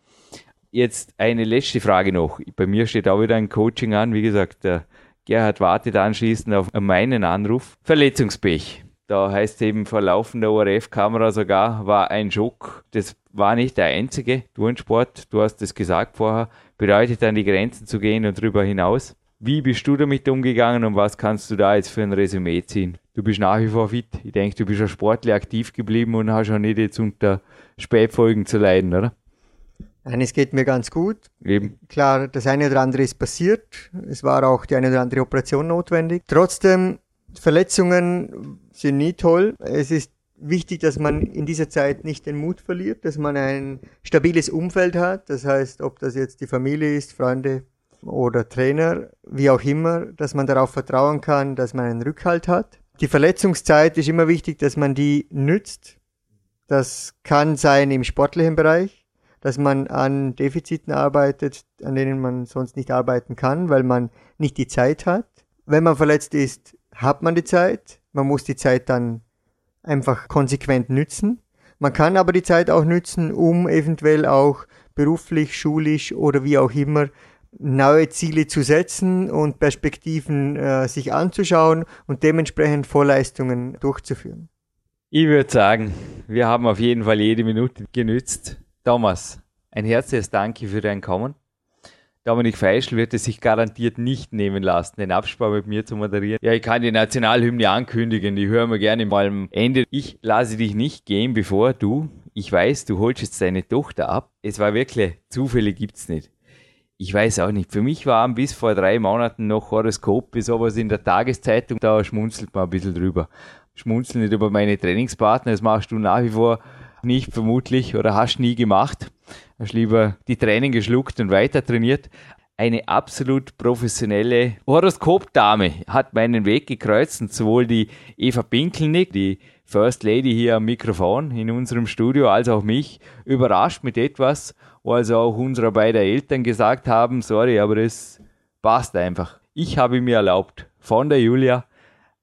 Jetzt eine letzte Frage noch. Bei mir steht auch wieder ein Coaching an. Wie gesagt, der Gerhard wartet anschließend auf meinen Anruf. Verletzungspech. Da heißt eben vor laufender ORF-Kamera sogar, war ein Schock. Das war nicht der einzige Turnsport. Du hast es gesagt vorher. Bedeutet an die Grenzen zu gehen und darüber hinaus. Wie bist du damit umgegangen und was kannst du da jetzt für ein Resümee ziehen? Du bist nach wie vor fit. Ich denke, du bist ja sportlich aktiv geblieben und hast auch nicht jetzt unter Spätfolgen zu leiden, oder? Nein, es geht mir ganz gut. Eben. Klar, das eine oder andere ist passiert. Es war auch die eine oder andere Operation notwendig. Trotzdem, Verletzungen sind nie toll. Es ist wichtig, dass man in dieser Zeit nicht den Mut verliert, dass man ein stabiles Umfeld hat. Das heißt, ob das jetzt die Familie ist, Freunde oder Trainer, wie auch immer, dass man darauf vertrauen kann, dass man einen Rückhalt hat. Die Verletzungszeit ist immer wichtig, dass man die nützt. Das kann sein im sportlichen Bereich, dass man an Defiziten arbeitet, an denen man sonst nicht arbeiten kann, weil man nicht die Zeit hat. Wenn man verletzt ist, hat man die Zeit. Man muss die Zeit dann einfach konsequent nützen. Man kann aber die Zeit auch nützen, um eventuell auch beruflich, schulisch oder wie auch immer neue Ziele zu setzen und Perspektiven äh, sich anzuschauen und dementsprechend Vorleistungen durchzuführen. Ich würde sagen, wir haben auf jeden Fall jede Minute genützt. Thomas, ein herzliches Danke für dein Kommen. Dominik Feischl wird es sich garantiert nicht nehmen lassen, den Abspann mit mir zu moderieren. Ja, ich kann die Nationalhymne ankündigen, die hören wir gerne mal am Ende. Ich lasse dich nicht gehen, bevor du, ich weiß, du holst jetzt deine Tochter ab. Es war wirklich, Zufälle gibt's nicht. Ich weiß auch nicht. Für mich waren bis vor drei Monaten noch Horoskop, bis sowas in der Tageszeitung, da schmunzelt man ein bisschen drüber. Schmunzeln nicht über meine Trainingspartner, das machst du nach wie vor nicht vermutlich oder hast nie gemacht. Hast lieber die Training geschluckt und weiter trainiert. Eine absolut professionelle Horoskopdame hat meinen Weg gekreuzt und sowohl die Eva Pinkelnick, die First Lady hier am Mikrofon in unserem Studio, als auch mich überrascht mit etwas, wo also auch unsere beiden Eltern gesagt haben, sorry, aber das passt einfach. Ich habe mir erlaubt, von der Julia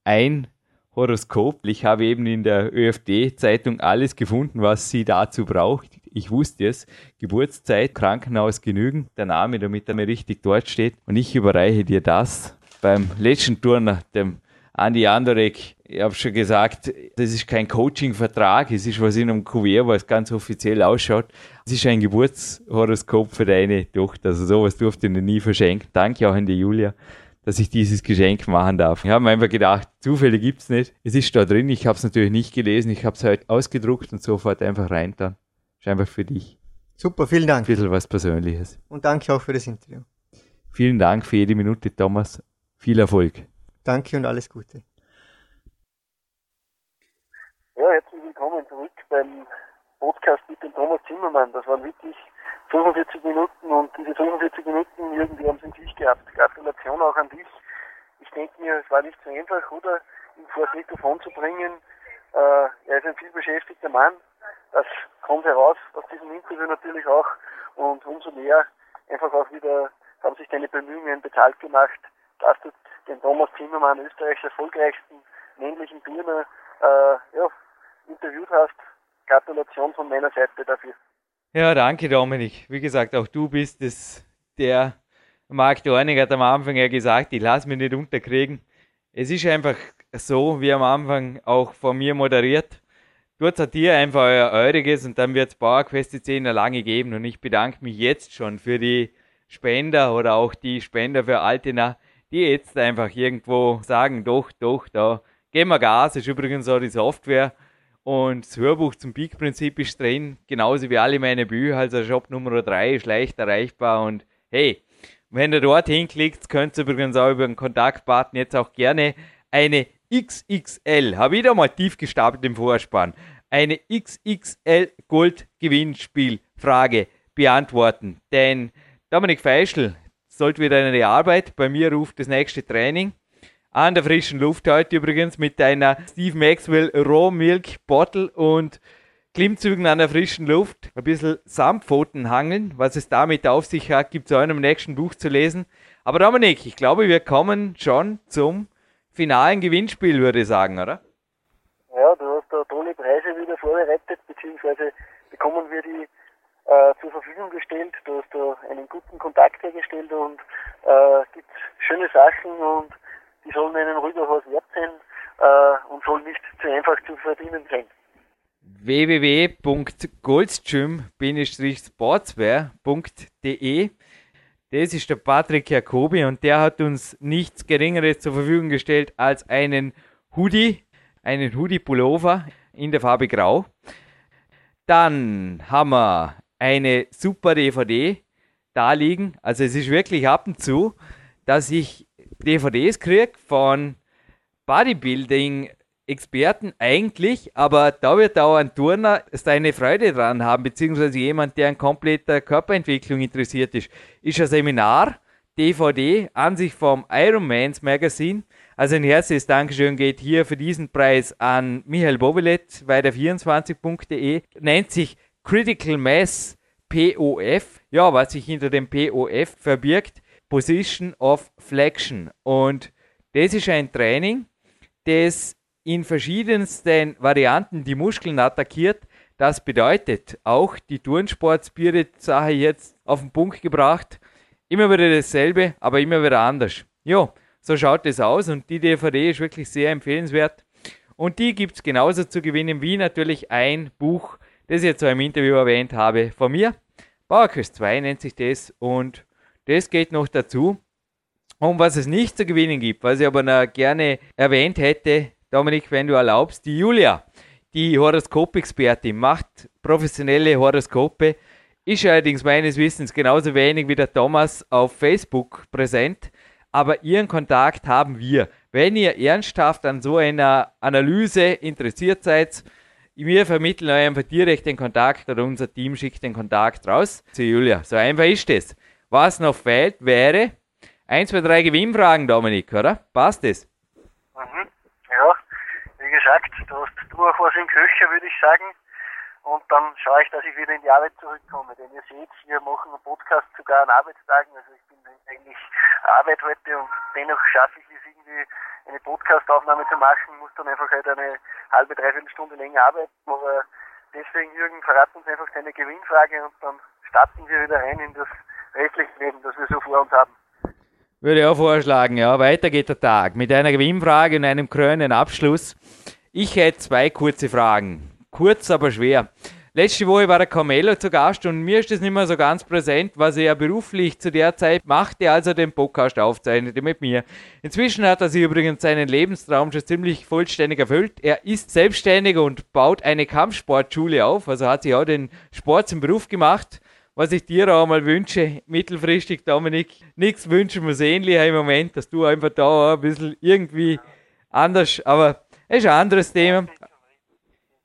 ein Horoskop. Ich habe eben in der ÖFD-Zeitung alles gefunden, was sie dazu braucht. Ich wusste es. Geburtszeit, Krankenhaus genügen, der Name, damit er mir richtig dort steht. Und ich überreiche dir das beim letzten Turner, dem Andi Andorek. Ich habe schon gesagt, das ist kein Coaching-Vertrag, es ist was in einem Kuvert, was ganz offiziell ausschaut. Es ist ein Geburtshoroskop für deine Tochter. Also sowas durfte ich dir nie verschenken. Danke auch an die Julia dass ich dieses Geschenk machen darf. Ich habe mir einfach gedacht, Zufälle gibt es nicht. Es ist da drin, ich habe es natürlich nicht gelesen, ich habe es heute ausgedruckt und sofort einfach rein dann. Ist einfach für dich. Super, vielen Dank. Ein bisschen was Persönliches. Und danke auch für das Interview. Vielen Dank für jede Minute, Thomas. Viel Erfolg. Danke und alles Gute. Ja, herzlich willkommen zurück beim Podcast mit dem Thomas Zimmermann. Das waren wirklich 45 Minuten und diese 45 Minuten irgendwie haben sie in sich gehabt. Gratulation auch an dich. Ich denke mir, es war nicht so einfach, oder ihn vor das Mikrofon zu bringen. Äh, er ist ein vielbeschäftigter Mann. Das kommt heraus aus diesem Interview natürlich auch. Und umso mehr einfach auch wieder haben sich deine Bemühungen bezahlt gemacht, dass du den Thomas Zimmermann, Österreichs erfolgreichsten männlichen Turner, äh, ja, interviewt hast. Gratulation von meiner Seite dafür. Ja, danke Dominik. Wie gesagt, auch du bist es, der Marc Dornig hat am Anfang ja gesagt, ich lasse mich nicht unterkriegen. Es ist einfach so, wie am Anfang auch von mir moderiert. Tut hat dir einfach euer Euriges und dann wird es Bauerquest 10 lange geben. Und ich bedanke mich jetzt schon für die Spender oder auch die Spender für Altena, die jetzt einfach irgendwo sagen, doch, doch, da gehen wir Gas. Das ist übrigens auch die Software und das Hörbuch zum Peak-Prinzip ist drin, genauso wie alle meine Bücher. Also Shop Nummer 3 ist leicht erreichbar. Und hey, wenn ihr dort hinklickt, könnt ihr übrigens auch über den Kontaktbutton jetzt auch gerne eine XXL, habe ich da mal tief gestapelt im Vorspann, eine XXL Gold Gewinnspielfrage beantworten. Denn Dominik Feischl sollte wieder eine Arbeit. Bei mir ruft das nächste Training an der frischen Luft heute übrigens mit deiner Steve Maxwell Raw Milk Bottle und Klimmzügen an der frischen Luft, ein bisschen Samtpfoten hangeln. Was es damit auf sich hat, gibt es auch in einem nächsten Buch zu lesen. Aber Dominik, ich glaube, wir kommen schon zum finalen Gewinnspiel, würde ich sagen, oder? alle Preise wieder vorbereitet, beziehungsweise bekommen wir die äh, zur Verfügung gestellt. Du hast da einen guten Kontakt hergestellt und äh, gibt schöne Sachen und die sollen einen rüber was wert sein äh, und sollen nicht zu einfach zu verdienen sein www.goldstream-sportswear.de das ist der Patrick Jacobi und der hat uns nichts Geringeres zur Verfügung gestellt als einen Hoodie, einen Hoodie-Pullover in der Farbe Grau. Dann haben wir eine super DVD da liegen. Also es ist wirklich ab und zu, dass ich DVDs kriege von Bodybuilding Experten eigentlich, aber da wird auch ein Turner seine Freude dran haben, beziehungsweise jemand, der an kompletter Körperentwicklung interessiert ist. Ist ein Seminar, DVD, an sich vom Ironmans Magazine. Also ein herzliches Dankeschön geht hier für diesen Preis an Michael Bovelet bei der 24.de. Nennt sich Critical Mass POF. Ja, was sich hinter dem POF verbirgt, Position of Flexion. Und das ist ein Training, das in verschiedensten Varianten die Muskeln attackiert. Das bedeutet auch die Turnsport-Spirit-Sache jetzt auf den Punkt gebracht. Immer wieder dasselbe, aber immer wieder anders. Jo, so schaut es aus und die DVD ist wirklich sehr empfehlenswert. Und die gibt es genauso zu gewinnen wie natürlich ein Buch, das ich jetzt so im Interview erwähnt habe, von mir. Bauerküss 2 nennt sich das und das geht noch dazu. Und was es nicht zu gewinnen gibt, was ich aber noch gerne erwähnt hätte, Dominik, wenn du erlaubst, die Julia, die Horoskopexpertin, macht professionelle Horoskope, ist allerdings meines Wissens genauso wenig wie der Thomas auf Facebook präsent, aber ihren Kontakt haben wir. Wenn ihr ernsthaft an so einer Analyse interessiert seid, wir vermitteln euch einfach direkt den Kontakt oder unser Team schickt den Kontakt raus zu Julia. So einfach ist es. Was noch fehlt, wäre 1, 2, 3 Gewinnfragen, Dominik, oder? Passt es? Mhm wie gesagt, du hast durch was im Köcher, würde ich sagen. Und dann schaue ich, dass ich wieder in die Arbeit zurückkomme. Denn ihr seht, wir machen einen Podcast sogar an Arbeitstagen. Also ich bin eigentlich Arbeit heute und dennoch schaffe ich es irgendwie, eine Podcastaufnahme zu machen. Muss dann einfach halt eine halbe, dreiviertel Stunde länger arbeiten. Aber deswegen, Jürgen, verrat uns einfach deine Gewinnfrage und dann starten wir wieder rein in das restliche Leben, das wir so vor uns haben. Würde ich auch vorschlagen, ja. Weiter geht der Tag mit einer Gewinnfrage und einem krönenden Abschluss. Ich hätte zwei kurze Fragen. Kurz, aber schwer. Letzte Woche war der Carmelo zu Gast und mir ist das nicht mehr so ganz präsent, was er beruflich zu der Zeit machte, als er den Podcast aufzeichnete mit mir. Inzwischen hat er sich übrigens seinen Lebenstraum schon ziemlich vollständig erfüllt. Er ist selbstständig und baut eine Kampfsportschule auf, also hat sich auch den Sport zum Beruf gemacht was ich dir auch mal wünsche, mittelfristig, Dominik, nichts wünschen wir ähnlicher im Moment, dass du einfach da ein bisschen irgendwie anders, aber es ist ein anderes Thema.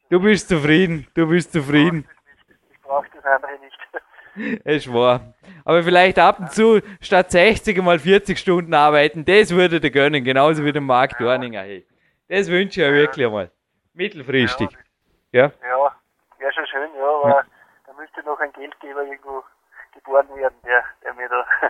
Du bist zufrieden, du bist zufrieden. Ich brauche das andere nicht. Es wahr. Aber vielleicht ab und zu statt 60 mal 40 Stunden arbeiten, das würde dir gönnen, genauso wie der Marc Dorninger. Hey. Das wünsche ich ja wirklich einmal. Mittelfristig. Ja, ja wäre schon schön, ja, aber müsste noch ein Geldgeber irgendwo geboren werden, der, der mir da,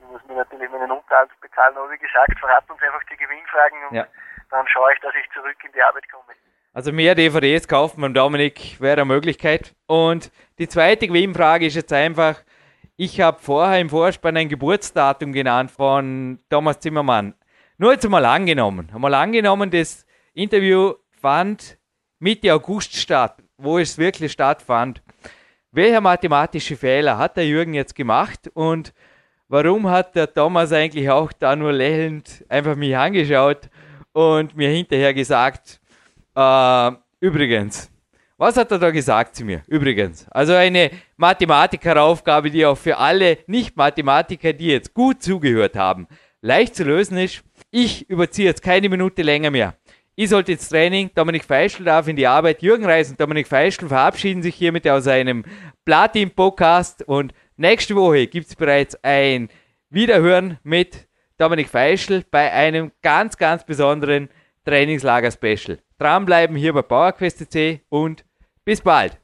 ich muss mir natürlich meinen Unterhalt bezahlen, aber wie gesagt, verrat uns einfach die Gewinnfragen und ja. dann schaue ich, dass ich zurück in die Arbeit komme. Also mehr DVDs kaufen beim Dominik wäre eine Möglichkeit. Und die zweite Gewinnfrage ist jetzt einfach, ich habe vorher im Vorspann ein Geburtsdatum genannt von Thomas Zimmermann. Nur jetzt mal angenommen. Einmal angenommen, das Interview fand Mitte August statt, wo es wirklich stattfand. Welcher mathematische Fehler hat der Jürgen jetzt gemacht und warum hat der Thomas eigentlich auch da nur lächelnd einfach mich angeschaut und mir hinterher gesagt, äh, übrigens, was hat er da gesagt zu mir? Übrigens, also eine Mathematikeraufgabe, die auch für alle Nicht-Mathematiker, die jetzt gut zugehört haben, leicht zu lösen ist. Ich überziehe jetzt keine Minute länger mehr. Ich sollte ins Training, Dominik Feischl darf in die Arbeit, Jürgen Reis und Dominik Feischl verabschieden sich hiermit aus einem Platin-Podcast und nächste Woche gibt es bereits ein Wiederhören mit Dominik Feischl bei einem ganz, ganz besonderen Trainingslager-Special. Dranbleiben hier bei PowerQuest.c und bis bald!